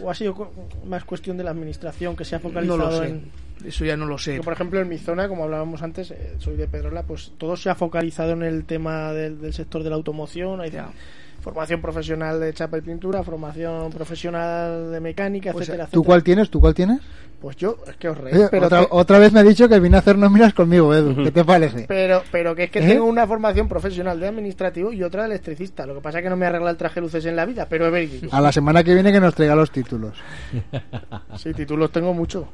o ha sido más cuestión de la administración que se ha no focalizado lo sé. en...? Eso ya no lo sé. Yo, por ejemplo, en mi zona, como hablábamos antes, eh, soy de Pedrola, pues todo se ha focalizado en el tema del, del sector de la automoción. Hay Ya. formación profesional de chapa y pintura, formación profesional de mecánica, Pues, etcétera, ¿Tú etcétera. cuál tienes? ¿Tú cuál tienes? Pues yo, es que os reís, Oye, pero, otra, otra vez me ha dicho que vine a hacer nóminas conmigo, Edu. ¿Qué te parece? pero, pero que es que ¿Eh? tengo una formación profesional de administrativo y otra de electricista. Lo que pasa es que no me arregla el traje luces en la vida, pero es verídico. A la semana que viene que nos traiga los títulos. Sí, títulos tengo mucho.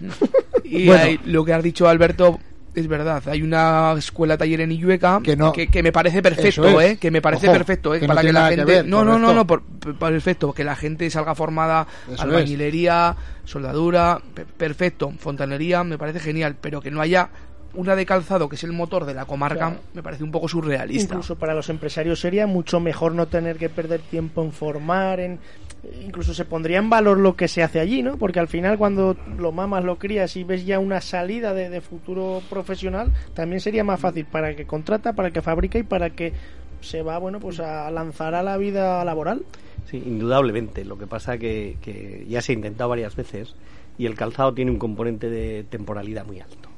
Y Bueno. hay- lo que has dicho Alberto es verdad. Hay una escuela taller en Illueca Que no- que, que me parece perfecto, es. ¿eh? Que me parece Ojo, perfecto, ¿eh? que no para que la gente. ver, no, no, no, no, por- perfecto. Que la gente salga formada Eso albañilería, soldadura, pe- perfecto. Fontanería, me parece genial. Pero que no haya una de calzado, que es el motor de la comarca, Claro. me parece un poco surrealista. Incluso para los empresarios sería mucho mejor no tener que perder tiempo en formar, en incluso se pondría en valor lo que se hace allí, ¿no? Porque al final cuando lo mamas, lo crías y ves ya una salida de, de futuro profesional, también sería más fácil para que contrata, para que fabrica y para que se va, bueno, pues a lanzar a la vida laboral. Sí, indudablemente. Lo que pasa que, que ya se ha intentado varias veces y el calzado tiene un componente de temporalidad muy alto.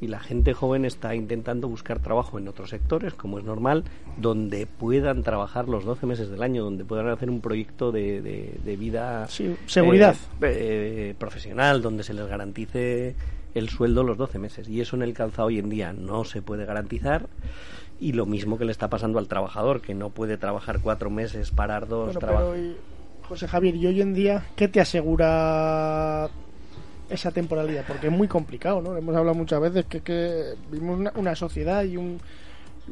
Y la gente joven está intentando buscar trabajo en otros sectores, como es normal, donde puedan trabajar los 12 meses del año, donde puedan hacer un proyecto de, de- de vida Sí, seguridad. eh, eh, profesional, donde se les garantice el sueldo los 12 meses. Y eso en el calzado hoy en día no se puede garantizar. Y lo mismo que le está pasando al trabajador, que no puede trabajar cuatro meses, parar dos, Bueno, trabajar. José Javier, y hoy en día, ¿qué te asegura esa temporalidad? Porque es muy complicado, ¿no? Hemos hablado muchas veces que, que vivimos una, una sociedad y un,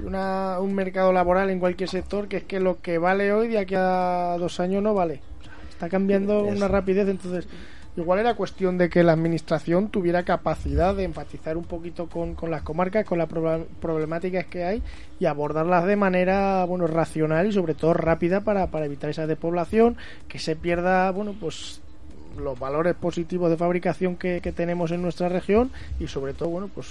una- un mercado laboral en cualquier sector que es que lo que vale hoy de aquí a dos años no vale. Está cambiando Es- una rapidez, entonces igual era cuestión de que la administración tuviera capacidad de empatizar un poquito con, con las comarcas, con las problemáticas que hay y abordarlas de manera bueno racional y sobre todo rápida para, para evitar esa despoblación, que se pierda bueno pues los valores positivos de fabricación que, que tenemos en nuestra región y sobre todo bueno pues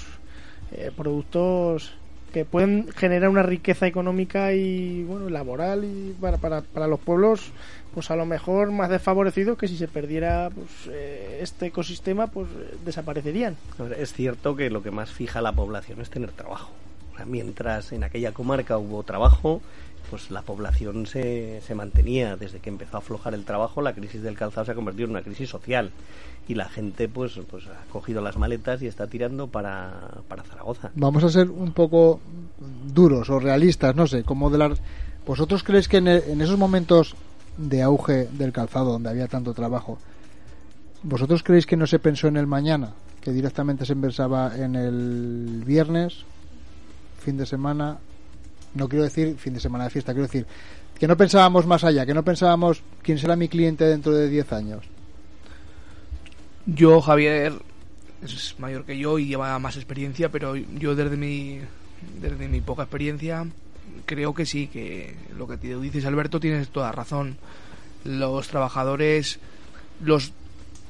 eh, productos que pueden generar una riqueza económica y bueno laboral y para, para, para los pueblos pues a lo mejor más desfavorecidos que si se perdiera pues eh, este ecosistema pues desaparecerían Es cierto que lo que más fija a la población es tener trabajo. Mientras en aquella comarca hubo trabajo, pues la población se, se mantenía. Desde que empezó a aflojar el trabajo, la crisis del calzado se ha convertido en una crisis social. Y la gente pues, pues ha cogido las maletas y está tirando para, para Zaragoza. Vamos a ser un poco duros o realistas, no sé, como de las... ¿Vosotros creéis que en, e- en esos momentos de auge del calzado, donde había tanto trabajo, ¿vosotros creéis que no se pensó en el mañana? Que directamente se pensaba en el viernes, fin de semana, no quiero decir fin de semana de fiesta, quiero decir que no pensábamos más allá, que no pensábamos quién será mi cliente dentro de 10 años. Yo, Javier, es mayor que yo y lleva más experiencia, pero yo desde mi, desde mi poca experiencia creo que sí, que lo que te dices, Alberto, tienes toda razón. Los trabajadores, los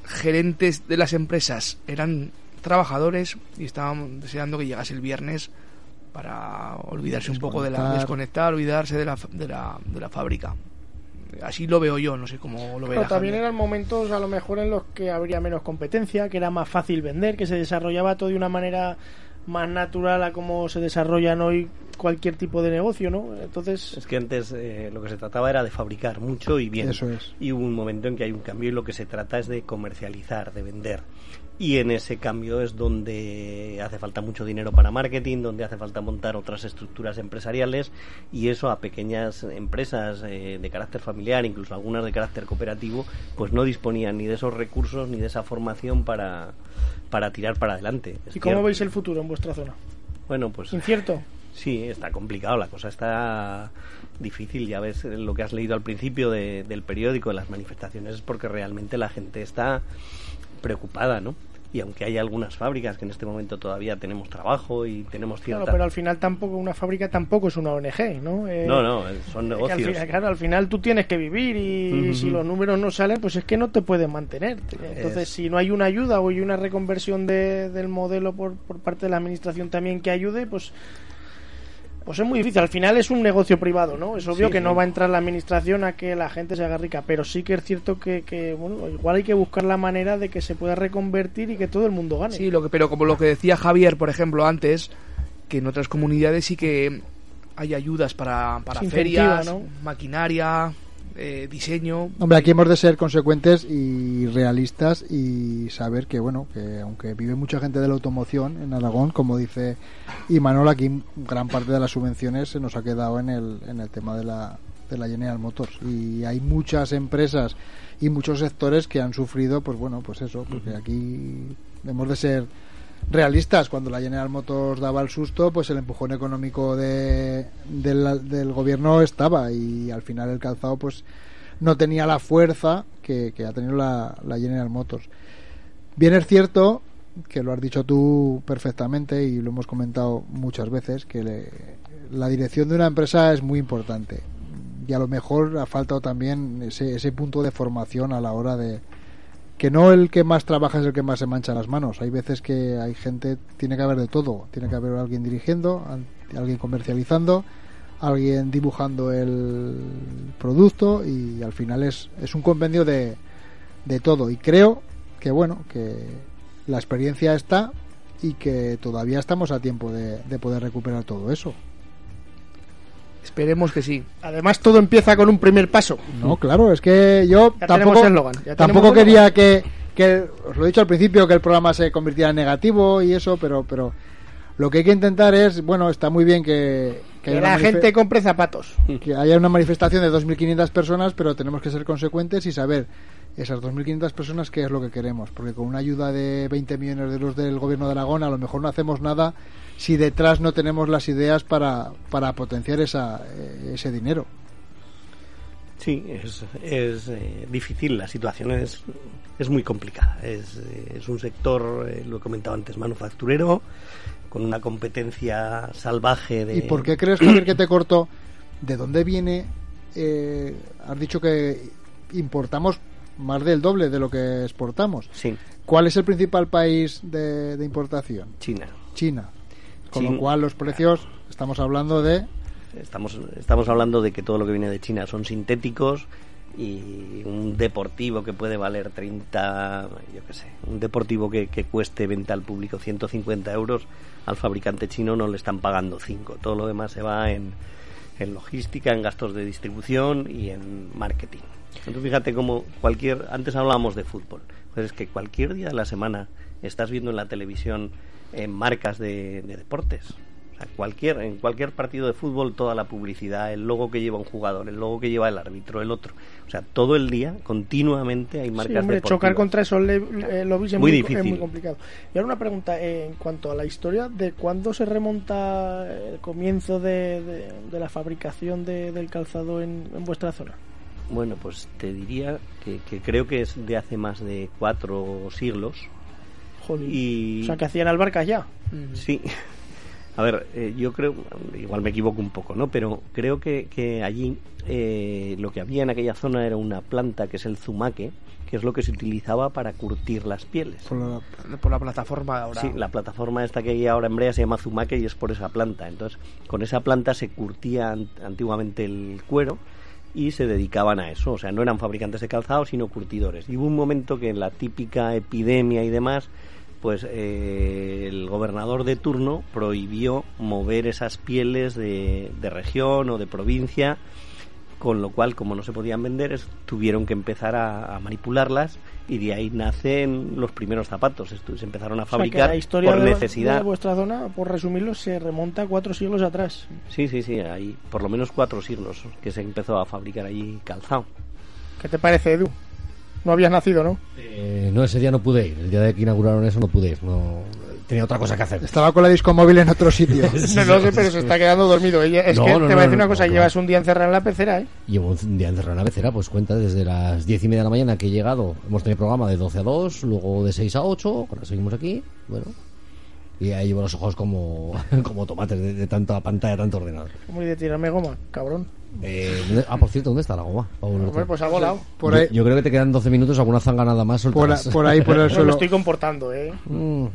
gerentes de las empresas eran trabajadores y estaban deseando que llegase el viernes para olvidarse un poco de la Desconectar. olvidarse de la, de la, de la fábrica. Así lo veo yo, no sé cómo lo veo. pero también eran momentos a lo mejor en los que habría menos competencia que era más fácil vender que se desarrollaba todo de una manera más natural a como se desarrollan hoy cualquier tipo de negocio no entonces Es que antes eh, lo que se trataba era de fabricar mucho y bien. Eso es. Y hubo un momento en que hay un cambio y lo que se trata es de comercializar, de vender. Y en ese cambio es donde hace falta mucho dinero para marketing, donde hace falta montar otras estructuras empresariales y eso a pequeñas empresas eh, de carácter familiar, incluso algunas de carácter cooperativo, pues no disponían ni de esos recursos ni de esa formación para, para tirar para adelante. Y cómo veis el futuro en vuestra zona Bueno, pues incierto Sí, está complicado, la cosa está difícil. Ya ves lo que has leído al principio de- del periódico, de las manifestaciones, es porque realmente la gente está preocupada, ¿no? y aunque hay algunas fábricas que en este momento todavía tenemos trabajo y tenemos cierta... Claro, pero al final tampoco una fábrica tampoco es una ONG, ¿no? Eh, no, no, son que al negocios. final, claro, al final tú tienes que vivir y si los números no salen, pues es que no te puedes mantener. Entonces, Es- si no hay una ayuda o hay una reconversión de- del modelo por, por parte de la administración también que ayude, pues pues es muy difícil. Al final es un negocio privado, ¿no? Es obvio Sí, que sí. no va a entrar la administración a que la gente se haga rica, pero sí que es cierto que, que, bueno, igual hay que buscar la manera de que se pueda reconvertir y que todo el mundo gane. Sí, lo que, pero como lo que decía Javier, por ejemplo, antes, que en otras comunidades sí que hay ayudas para, para ferias, ¿no? maquinaria, eh, diseño. Hombre, aquí hemos de ser consecuentes y realistas y saber que, bueno, que aunque vive mucha gente de la automoción en Aragón, como dice Imanol, aquí gran parte de las subvenciones se nos ha quedado en el, en el tema de la, de la General Motors. Y hay muchas empresas y muchos sectores que han sufrido, pues bueno, pues eso, porque aquí hemos de ser realistas. Cuando la General Motors daba el susto, pues el empujón económico de, del, gobierno estaba y al final el calzado, pues no tenía la fuerza que, ha tenido la, la General Motors. Bien es cierto que lo has dicho tú perfectamente y lo hemos comentado muchas veces que le- la dirección de una empresa es muy importante y a lo mejor ha faltado también ese, ese punto de formación a la hora de que no el que más trabaja es el que más se mancha las manos. Hay veces que hay gente tiene que haber de todo. Tiene que haber alguien dirigiendo al- alguien comercializando alguien dibujando el producto y al final es, es un compendio de, de todo. Y creo que bueno que la experiencia está y que todavía estamos a tiempo de, de poder recuperar todo eso Esperemos que sí. Además, todo empieza con un primer paso. no claro es que yo Ya tampoco tenemos eslogan, ya tampoco quería que, que os lo he dicho al principio que el programa se convirtiera en negativo y eso pero pero lo que hay que intentar es bueno está muy bien que Que, la gente compre zapatos. que haya una manifestación de 2.500 personas, pero tenemos que ser consecuentes y saber esas 2.500 personas qué es lo que queremos, porque con una ayuda de 20 millones de euros del gobierno de Aragón a lo mejor no hacemos nada si detrás no tenemos las ideas para, para potenciar esa, eh, ese dinero. Sí, es, es eh, difícil, la situación es, es muy complicada. Es, eh, es un sector, eh, lo he comentado antes, manufacturero, con una competencia salvaje de... ¿Y por qué crees, Javier, que te corto? ¿De dónde viene? eh, has dicho que importamos más del doble de lo que exportamos. Sí, ¿Cuál es el principal país de, de importación? China. China. Con lo cual los precios, estamos hablando de... Estamos, estamos hablando de que todo lo que viene de China son sintéticos y un deportivo que puede valer 30, yo qué sé, un deportivo que, que cueste venta al público 150 euros, al fabricante chino no le están pagando 5. Todo lo demás se va en, en logística, en gastos de distribución y en marketing. Entonces fíjate como cualquier, antes hablábamos de fútbol, pues es que cualquier día de la semana estás viendo en la televisión eh, marcas de, de deportes. O sea, cualquier, en cualquier partido de fútbol, toda la publicidad, el logo que lleva un jugador, el logo que lleva el árbitro, el otro. O sea, todo el día, continuamente hay marcas Sí, hombre, deportivas. chocar contra esos le- eh, lobbies es Muy muy, es difícil. muy complicado. Y ahora una pregunta eh, en cuanto a la historia, ¿de cuándo se remonta el comienzo de, de- de la fabricación de- del calzado en, en vuestra zona? Bueno, pues te diría que, que creo que es de hace más de cuatro siglos. Jolín. Y O sea, que hacían albarcas ya. Sí. A ver, eh, yo creo, igual me equivoco un poco, ¿no? Pero creo que, que allí eh, lo que había en aquella zona era una planta que es el zumaque, que es lo que se utilizaba para curtir las pieles. por la- Por la plataforma ahora. Sí, la plataforma esta que hay ahora en Brea se llama Zumaque y es por esa planta. Entonces, con esa planta se curtía an- antiguamente el cuero y se dedicaban a eso. O sea, no eran fabricantes de calzado, sino curtidores. Y hubo un momento que en la típica epidemia y demás, pues eh, el gobernador de turno prohibió mover esas pieles de, de región o de provincia con lo cual como no se podían vender es- tuvieron que empezar a, a manipularlas y de ahí nacen los primeros zapatos Esto- se empezaron a O sea, que fabricar la historia por de, necesidad de vuestra zona, por resumirlo, se remonta cuatro siglos atrás. sí sí sí hay por lo menos cuatro siglos que se empezó a fabricar allí calzado ¿Qué te parece, Edu? No habías nacido, ¿no? Eh, no, ese día no pude ir. El día de que inauguraron eso no pude ir. No, tenía otra cosa que hacer. Estaba con la disco móvil en otro sitio. No lo sé, pero se está quedando dormido. Es No, que no, te voy a decir una cosa, llevas un día encerrado en la pecera, ¿eh? Llevo un día encerrado en la pecera, pues cuenta, desde las diez y media de la mañana que he llegado, hemos tenido programa de 12 a 2, luego de 6 a 8, ahora seguimos aquí, bueno, y ahí llevo los ojos como, como tomates de, de tanta pantalla, tanto ordenador. Como de tirarme goma, cabrón. Eh, ¿dónde- ah, por cierto, ¿dónde está la goma? Hombre, pues ha volado. Por yo, ahí, yo creo que te quedan 12 minutos, alguna zanganada más por, ahí, por el Bueno, me suelo. estoy comportando, ¿eh? Mm,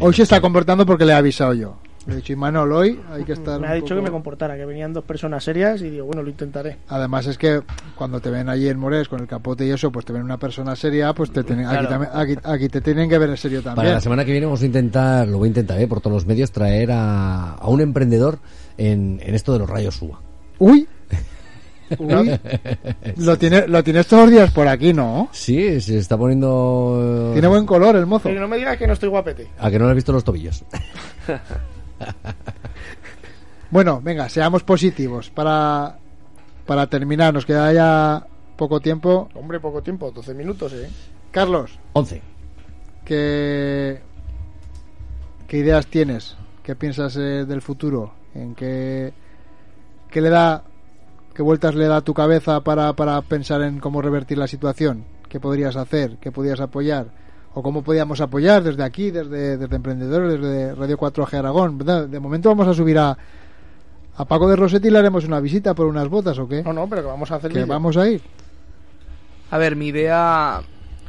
Hoy se está comportando porque le he avisado yo. Le he dicho, Imanol, hoy hay que estar. Me ha dicho poco- que me comportara, que venían dos personas serias y digo, bueno, lo intentaré. Además es que cuando te ven allí en Mores con el capote y eso, pues te ven una persona seria, pues te tienen, aquí, Claro. aquí, aquí te tienen que ver en serio Para también. la semana que viene vamos a intentar, lo voy a intentar, eh, por todos los medios, traer a, a un emprendedor en, en esto de los rayos UVA. Uy, uy, lo, tiene, lo tienes todos los días por aquí, ¿no? Sí, se está poniendo... Tiene buen color el mozo. Pero no me digas que no estoy guapete. A que no le has visto los tobillos. Bueno, venga, seamos positivos para, para terminar. Nos queda ya poco tiempo. Hombre, poco tiempo, 12 minutos, ¿eh? Carlos, 11. ¿qué, qué ideas tienes? ¿Qué piensas eh, del futuro? ¿En qué, qué le da, qué vueltas le da a tu cabeza para, para pensar en cómo revertir la situación? ¿Qué podrías hacer? ¿Qué podrías apoyar? ¿O cómo podíamos apoyar desde aquí, desde, desde Emprendedores, desde Radio 4G Aragón? ¿verdad? De momento vamos a subir a, a Paco de Rosetti y le haremos una visita por unas botas o qué? No, no, pero que vamos a hacer Que vamos a ir. A ver, mi idea...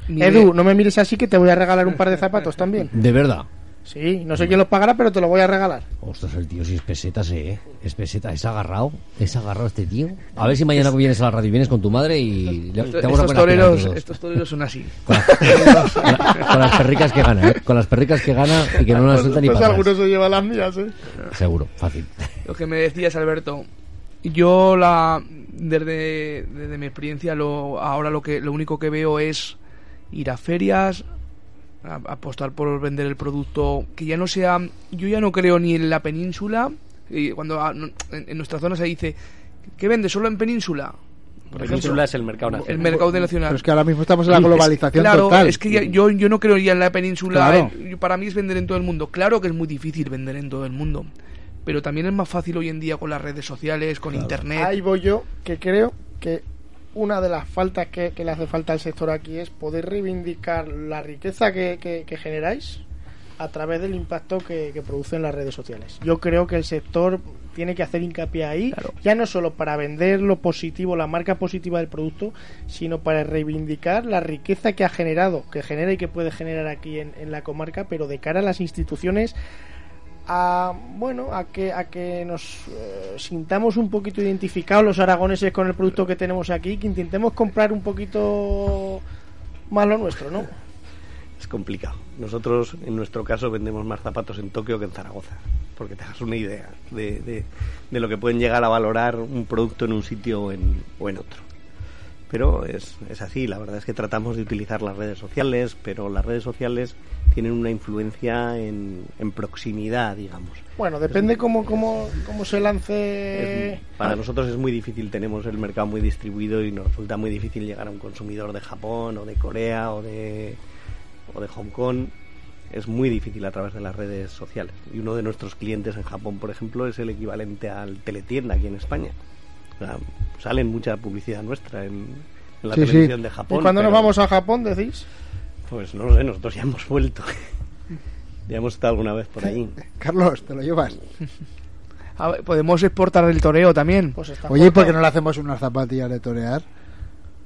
mi Edu, idea- no me mires así que te voy a regalar un par de zapatos también. De verdad. Sí, no sé quién los pagará, pero te lo voy a regalar. Ostras, el tío si es pesetas, eh. Es peseta, es agarrado. Es agarrado este tío. A ver si mañana vienes a la radio y vienes con tu madre y le- te vamos a Estos poner a toreros, estos toreros son así. Con, las- con la- con las perricas que gana, ¿eh? Con las perricas que gana y que no las suelta ni Pues para algunos se llevan las mías, ¿eh? Seguro, fácil. Lo que me decías, Alberto, yo la desde, desde mi experiencia lo, ahora lo que lo único que veo es ir a ferias, a- apostar por vender el producto que ya no sea, yo ya no creo ni en la península, y cuando a- no- en, en nuestra zona se dice ¿qué vende solo en península? Por Península es el mercado el nacional. mercado de nacional. Pero es que ahora mismo estamos en la globalización claro, total. es que ya- yo, yo no creo ya en la península. Claro. en- yo- para mí es vender en todo el mundo. Claro que es muy difícil vender en todo el mundo. Pero también es más fácil hoy en día con las redes sociales, con internet. Ahí voy yo, que creo que una de las faltas que, que le hace falta al sector aquí es poder reivindicar la riqueza que, que- que generáis a través del impacto que, producen las redes sociales. Yo creo que el sector tiene que hacer hincapié ahí, Claro. ya no solo para vender lo positivo, la marca positiva del producto, sino para reivindicar la riqueza que ha generado, que genera y que puede generar aquí en, en la comarca, pero de cara a las instituciones a bueno a que a que nos eh, sintamos un poquito identificados los aragoneses con el producto que tenemos aquí que intentemos comprar un poquito más lo nuestro no Es complicado. Nosotros, en nuestro caso, vendemos más zapatos en Tokio que en Zaragoza. Porque te das una idea de, de- de lo que pueden llegar a valorar un producto en un sitio o en, o en otro. Pero es, es así, la verdad es que tratamos de utilizar las redes sociales, pero las redes sociales tienen una influencia en, en proximidad, digamos. bueno depende cómo cómo, cómo se lance Es- para nosotros es muy difícil, tenemos el mercado muy distribuido y nos resulta muy difícil llegar a un consumidor de Japón o de Corea o de, o de Hong Kong. Es muy difícil a través de las redes sociales. Y uno de nuestros clientes en Japón, por ejemplo, es el equivalente al teletienda aquí en España. O sea, salen mucha publicidad nuestra en, en la Sí, sí. televisión de y Japón. cuando nos vamos a Japón decís Pues no lo sé, nosotros ya hemos vuelto. ya hemos estado alguna vez por ahí. Carlos, te lo llevas. A ver, podemos exportar el toreo también. pues Oye, ¿y ¿por qué no le hacemos unas zapatillas de torear?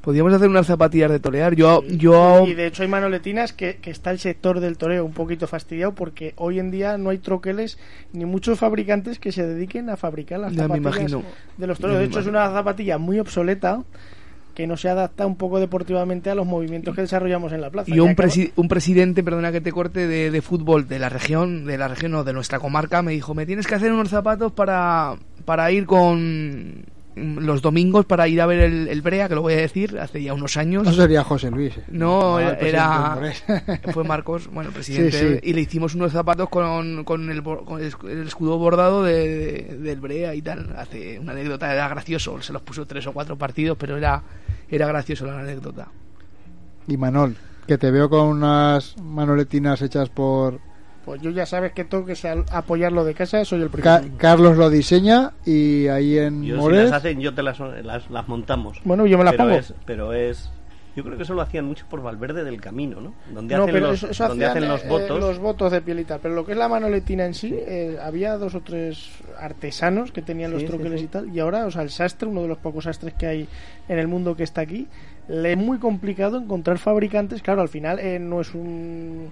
Podríamos hacer unas zapatillas de torear. Yo, yo, y de hecho hay manoletinas que, que está el sector del toreo un poquito fastidiado porque hoy en día no hay troqueles ni muchos fabricantes que se dediquen a fabricar las Ya me zapatillas imagino. de los toreros. De hecho es una zapatilla muy obsoleta que no se adapta un poco deportivamente a los movimientos que desarrollamos en la plaza. y un, presi- un presidente, perdona que te corte, de, de fútbol de la región, de la región o de nuestra comarca, me dijo, me tienes que hacer unos zapatos para, para ir con los domingos, para ir a ver el, el Brea, que lo voy a decir, hace ya unos años. No sería José Luis. eh. No, era, fue Marcos, bueno, presidente, Sí, sí. y le hicimos unos zapatos con, con, el, con el escu- el escudo bordado de, de- del Brea y tal. Hace una anécdota, era gracioso, se los puso tres o cuatro partidos, pero era, era gracioso la anécdota. Y Manol, que te veo con unas manoletinas hechas por Pues yo ya sabes que tengo que sal- apoyarlo de casa, soy el Ca- primero. Carlos lo diseña y ahí en Yo, si las hacen, yo te las, las, las montamos. Bueno, yo me las pero pongo. Es, pero es. Yo creo que eso lo hacían mucho por Valverde del Camino, ¿no? Donde no, hacen, pero los, eso, donde hacían, hacen los eh, votos. los votos de piel y tal. Pero lo que es la manoletina en sí, eh, había dos o tres artesanos que tenían los sí, troqueles sí. y tal. Y ahora, o sea, el sastre, uno de los pocos sastres que hay en el mundo que está aquí, le es muy complicado encontrar fabricantes. Claro, al final eh, no es un.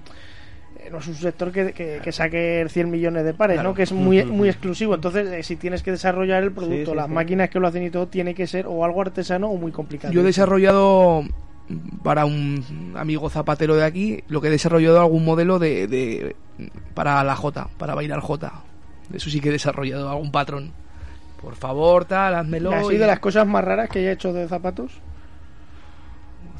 No es un sector que, que, que saque 100 millones de pares, Claro. ¿no? Que es muy, muy exclusivo. Entonces, eh, si tienes que desarrollar el producto, sí, las sí. máquinas que lo hacen y todo, tiene que ser o algo artesano o muy complicado. Yo he desarrollado para un amigo zapatero de aquí, lo que he desarrollado algún modelo de, de para la J, para bailar J. Eso sí que he desarrollado algún patrón. Por favor, tal, házmelo. Y así y de las cosas más raras que haya hecho de zapatos,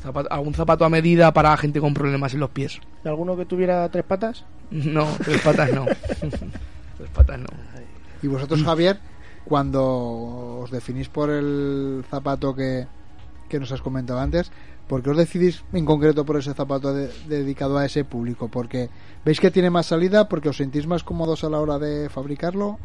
zapato- algún zapato a medida para gente con problemas en los pies. alguno que tuviera tres patas. No, tres patas no. tres patas no. Y vosotros, Javier, cuando os definís por el zapato que, que nos has comentado antes, ¿por qué os decidís en concreto por ese zapato de- dedicado a ese público? ¿Porque veis que tiene más salida? ¿Porque os sentís más cómodos a la hora de fabricarlo?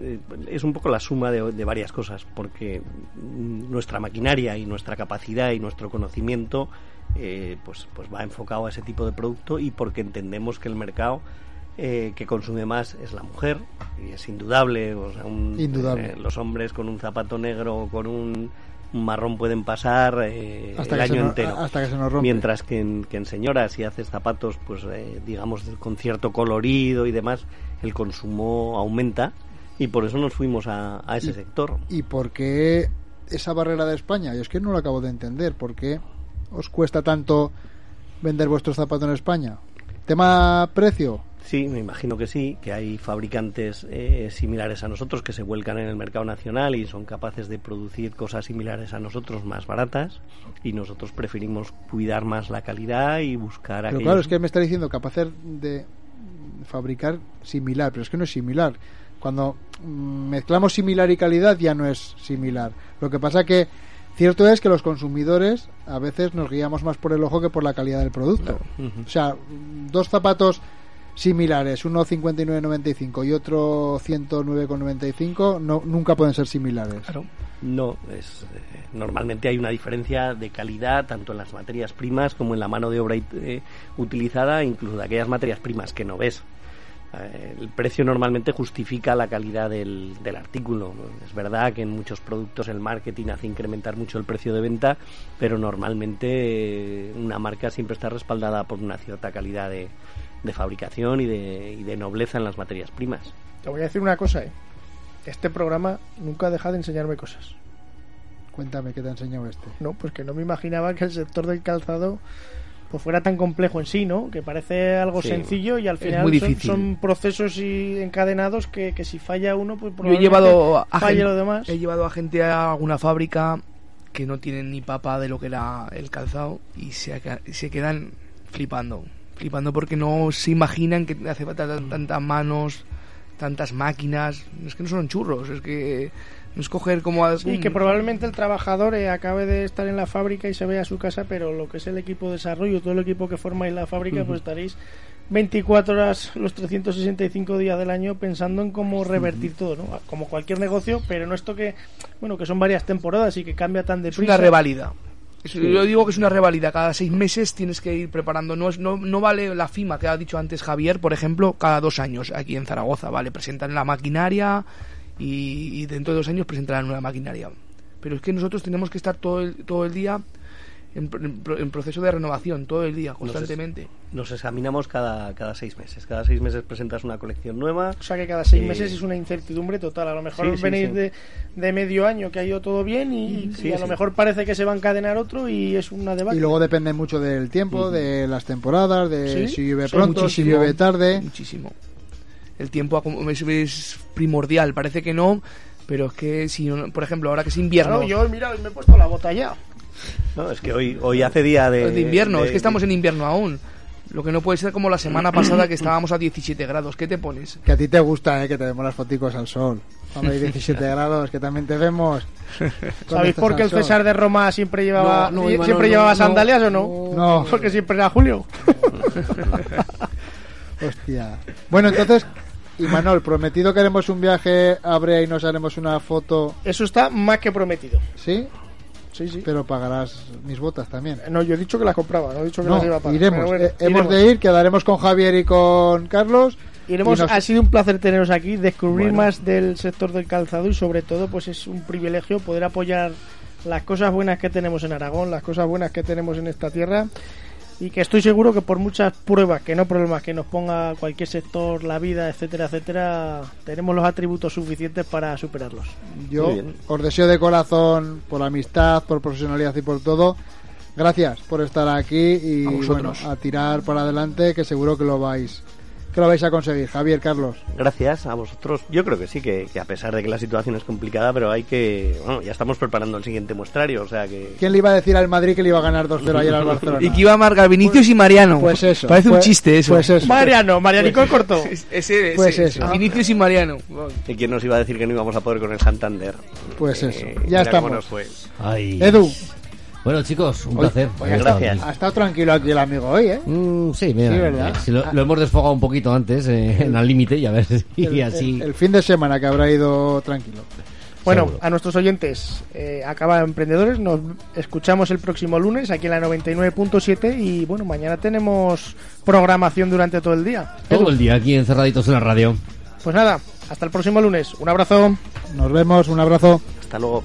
eh, es un poco la suma de, de varias cosas, porque mm, nuestra maquinaria y nuestra capacidad y nuestro conocimiento eh, pues, pues va enfocado a ese tipo de producto y porque entendemos que el mercado eh, que consume más es la mujer y es indudable, o sea, un- Indudable. eh, los hombres con un zapato negro o con un marrón pueden pasar eh, Hasta el año entero. hasta que se nos rompe. Mientras que en, que en señoras, si haces zapatos, pues eh, digamos con cierto colorido y demás, el consumo aumenta y por eso nos fuimos a, a ese Y- sector. ¿Y por qué esa barrera de España? Yo es que no lo acabo de entender. ¿Por qué os cuesta tanto vender vuestros zapatos en España? ¿Tema precio? Sí, me imagino que sí, que hay fabricantes eh, similares a nosotros que se vuelcan en el mercado nacional y son capaces de producir cosas similares a nosotros más baratas y nosotros preferimos cuidar más la calidad y buscar Pero aquellos- claro, es que me está diciendo capaz de fabricar similar, pero es que no es similar. Cuando mm, mezclamos similar y calidad ya no es similar. Lo que pasa que cierto es que los consumidores a veces nos guiamos más por el ojo que por la calidad del producto. O sea, dos zapatos similares, uno 59.95 y otro 109.95, no, nunca pueden ser similares. Claro. No, es, eh, normalmente hay una diferencia de calidad tanto en las materias primas como en la mano de obra eh, utilizada, incluso de aquellas materias primas que no ves. Eh, el precio normalmente justifica la calidad del, del artículo. Es verdad que en muchos productos el marketing hace incrementar mucho el precio de venta, pero normalmente eh, una marca siempre está respaldada por una cierta calidad de, de fabricación y de, y de nobleza en las materias primas. Te voy a decir una cosa, ¿eh? Este programa nunca ha dejado de enseñarme cosas. Cuéntame qué te ha enseñado este. No, pues que no me imaginaba que el sector del calzado pues fuera tan complejo en sí, ¿no? Que parece algo Sí. sencillo y al final son, procesos y encadenados que, que si falla uno, pues Yo he probablemente llevado a falle gente, lo demás. he llevado a gente a alguna fábrica que no tienen ni papa de lo que era el calzado y se, aca- se quedan flipando, flipando porque no se imaginan que hace falta tan- tantas manos, tantas máquinas, es que no son churros, es que no es coger como a- Sí, que probablemente el trabajador eh, acabe de estar en la fábrica y se vaya a su casa, pero lo que es el equipo de desarrollo, todo el equipo que formáis la fábrica, pues estaréis 24 horas los 365 días del año pensando en cómo revertir todo, ¿no? Como cualquier negocio, pero no esto que, bueno, que son varias temporadas y que cambia tan es deprisa. una revalida. Yo digo que es una revalida. Cada seis meses tienes que ir preparando. No, es, no, no vale la FIMA que ha dicho antes Javier, por ejemplo, cada dos años aquí en Zaragoza. Vale, presentan la maquinaria y, y dentro de dos años presentarán una maquinaria. Pero es que nosotros tenemos que estar todo el, todo el día en, pr- en pro- en proceso de renovación, todo el día, constantemente. Nos examinamos cada, cada seis meses. Cada seis meses presentas una colección nueva. O sea que cada seis Eh, meses es una incertidumbre total. A lo mejor sí, sí, venís sí. De, de medio año que ha ido todo bien y, Sí, y a sí. lo mejor parece que se va a encadenar otro y es una debate. Y luego depende mucho del tiempo, de las temporadas, de Sí, si llueve sí, pronto, si llueve tarde. Muchísimo. El tiempo es, es primordial, parece que no, pero es que si, por ejemplo, ahora que es invierno, Claro, yo, mira, me he puesto la bota ya. No, es que hoy, hoy hace día de, es de invierno, de- es que estamos en invierno aún. Lo que no puede ser como la semana pasada que estábamos a 17 grados. ¿Qué te pones? Que a ti te gusta, eh, que te demos las foticos al sol. Cuando hay 17 grados, que también te vemos. ¿Sabéis por qué el. César de Roma siempre llevaba, No, no, siempre no, llevaba no. sandalias o no? No. Porque siempre era Julio. Hostia. Bueno, entonces, y Manol, prometido que haremos un viaje a Brea y nos haremos una foto, Eso está más que prometido. ¿sí? Sí, sí. Pero pagarás mis botas también. No, yo he dicho que las compraba, no he dicho que No, las iba a pagar. iremos. Bueno, Eh, hemos de ir, quedaremos con Javier y con Carlos. Iremos, y nos- ha sido un placer teneros aquí, descubrir Bueno. más del sector del calzado y sobre todo pues es un privilegio poder apoyar las cosas buenas que tenemos en Aragón, las cosas buenas que tenemos en esta tierra y que estoy seguro que por muchas pruebas, que no problemas que nos ponga cualquier sector, la vida, etcétera, etcétera, tenemos los atributos suficientes para superarlos. Yo os deseo de corazón, por amistad, por profesionalidad y por todo. Gracias por estar aquí y A bueno, a tirar para adelante, que seguro que lo vais, que lo vais a conseguir. Javier, Carlos. Gracias a vosotros. Yo creo que sí, que, que a pesar de que la situación es complicada, pero hay que... Bueno, ya estamos preparando el siguiente muestrario, o sea que... ¿Quién le iba a decir al Madrid que le iba a ganar 2-0 ayer al Barcelona? Y que iba a marcar Vinicius y Mariano. Pues eso. Parece un pues- chiste eso. Pues eso. Mariano, Marianico corto. Es- Ese, ese, Pues eso. Vinicius y Mariano. ¿Y quién nos iba a decir que no íbamos a poder con el Santander? Pues Eh, eso. Ya estamos. nos fue. Ay. Edu, Bueno, chicos, un placer. pues estado gracias. aquí. ha estado tranquilo aquí el amigo hoy, ¿eh? Mm, sí, mira, Sí, ¿verdad? sí, lo, lo hemos desfogado un poquito antes, eh, en al límite, y a ver si El, así. el- el fin de semana que habrá ido tranquilo. Bueno, Seguro. a nuestros oyentes, eh, acaba Emprendedores, nos escuchamos el próximo lunes aquí en la 99.7 y bueno, mañana tenemos programación durante todo el día. Todo Edu, el día aquí encerraditos en la radio. Pues nada, hasta el próximo lunes. Un abrazo. Nos vemos, un abrazo. Hasta luego.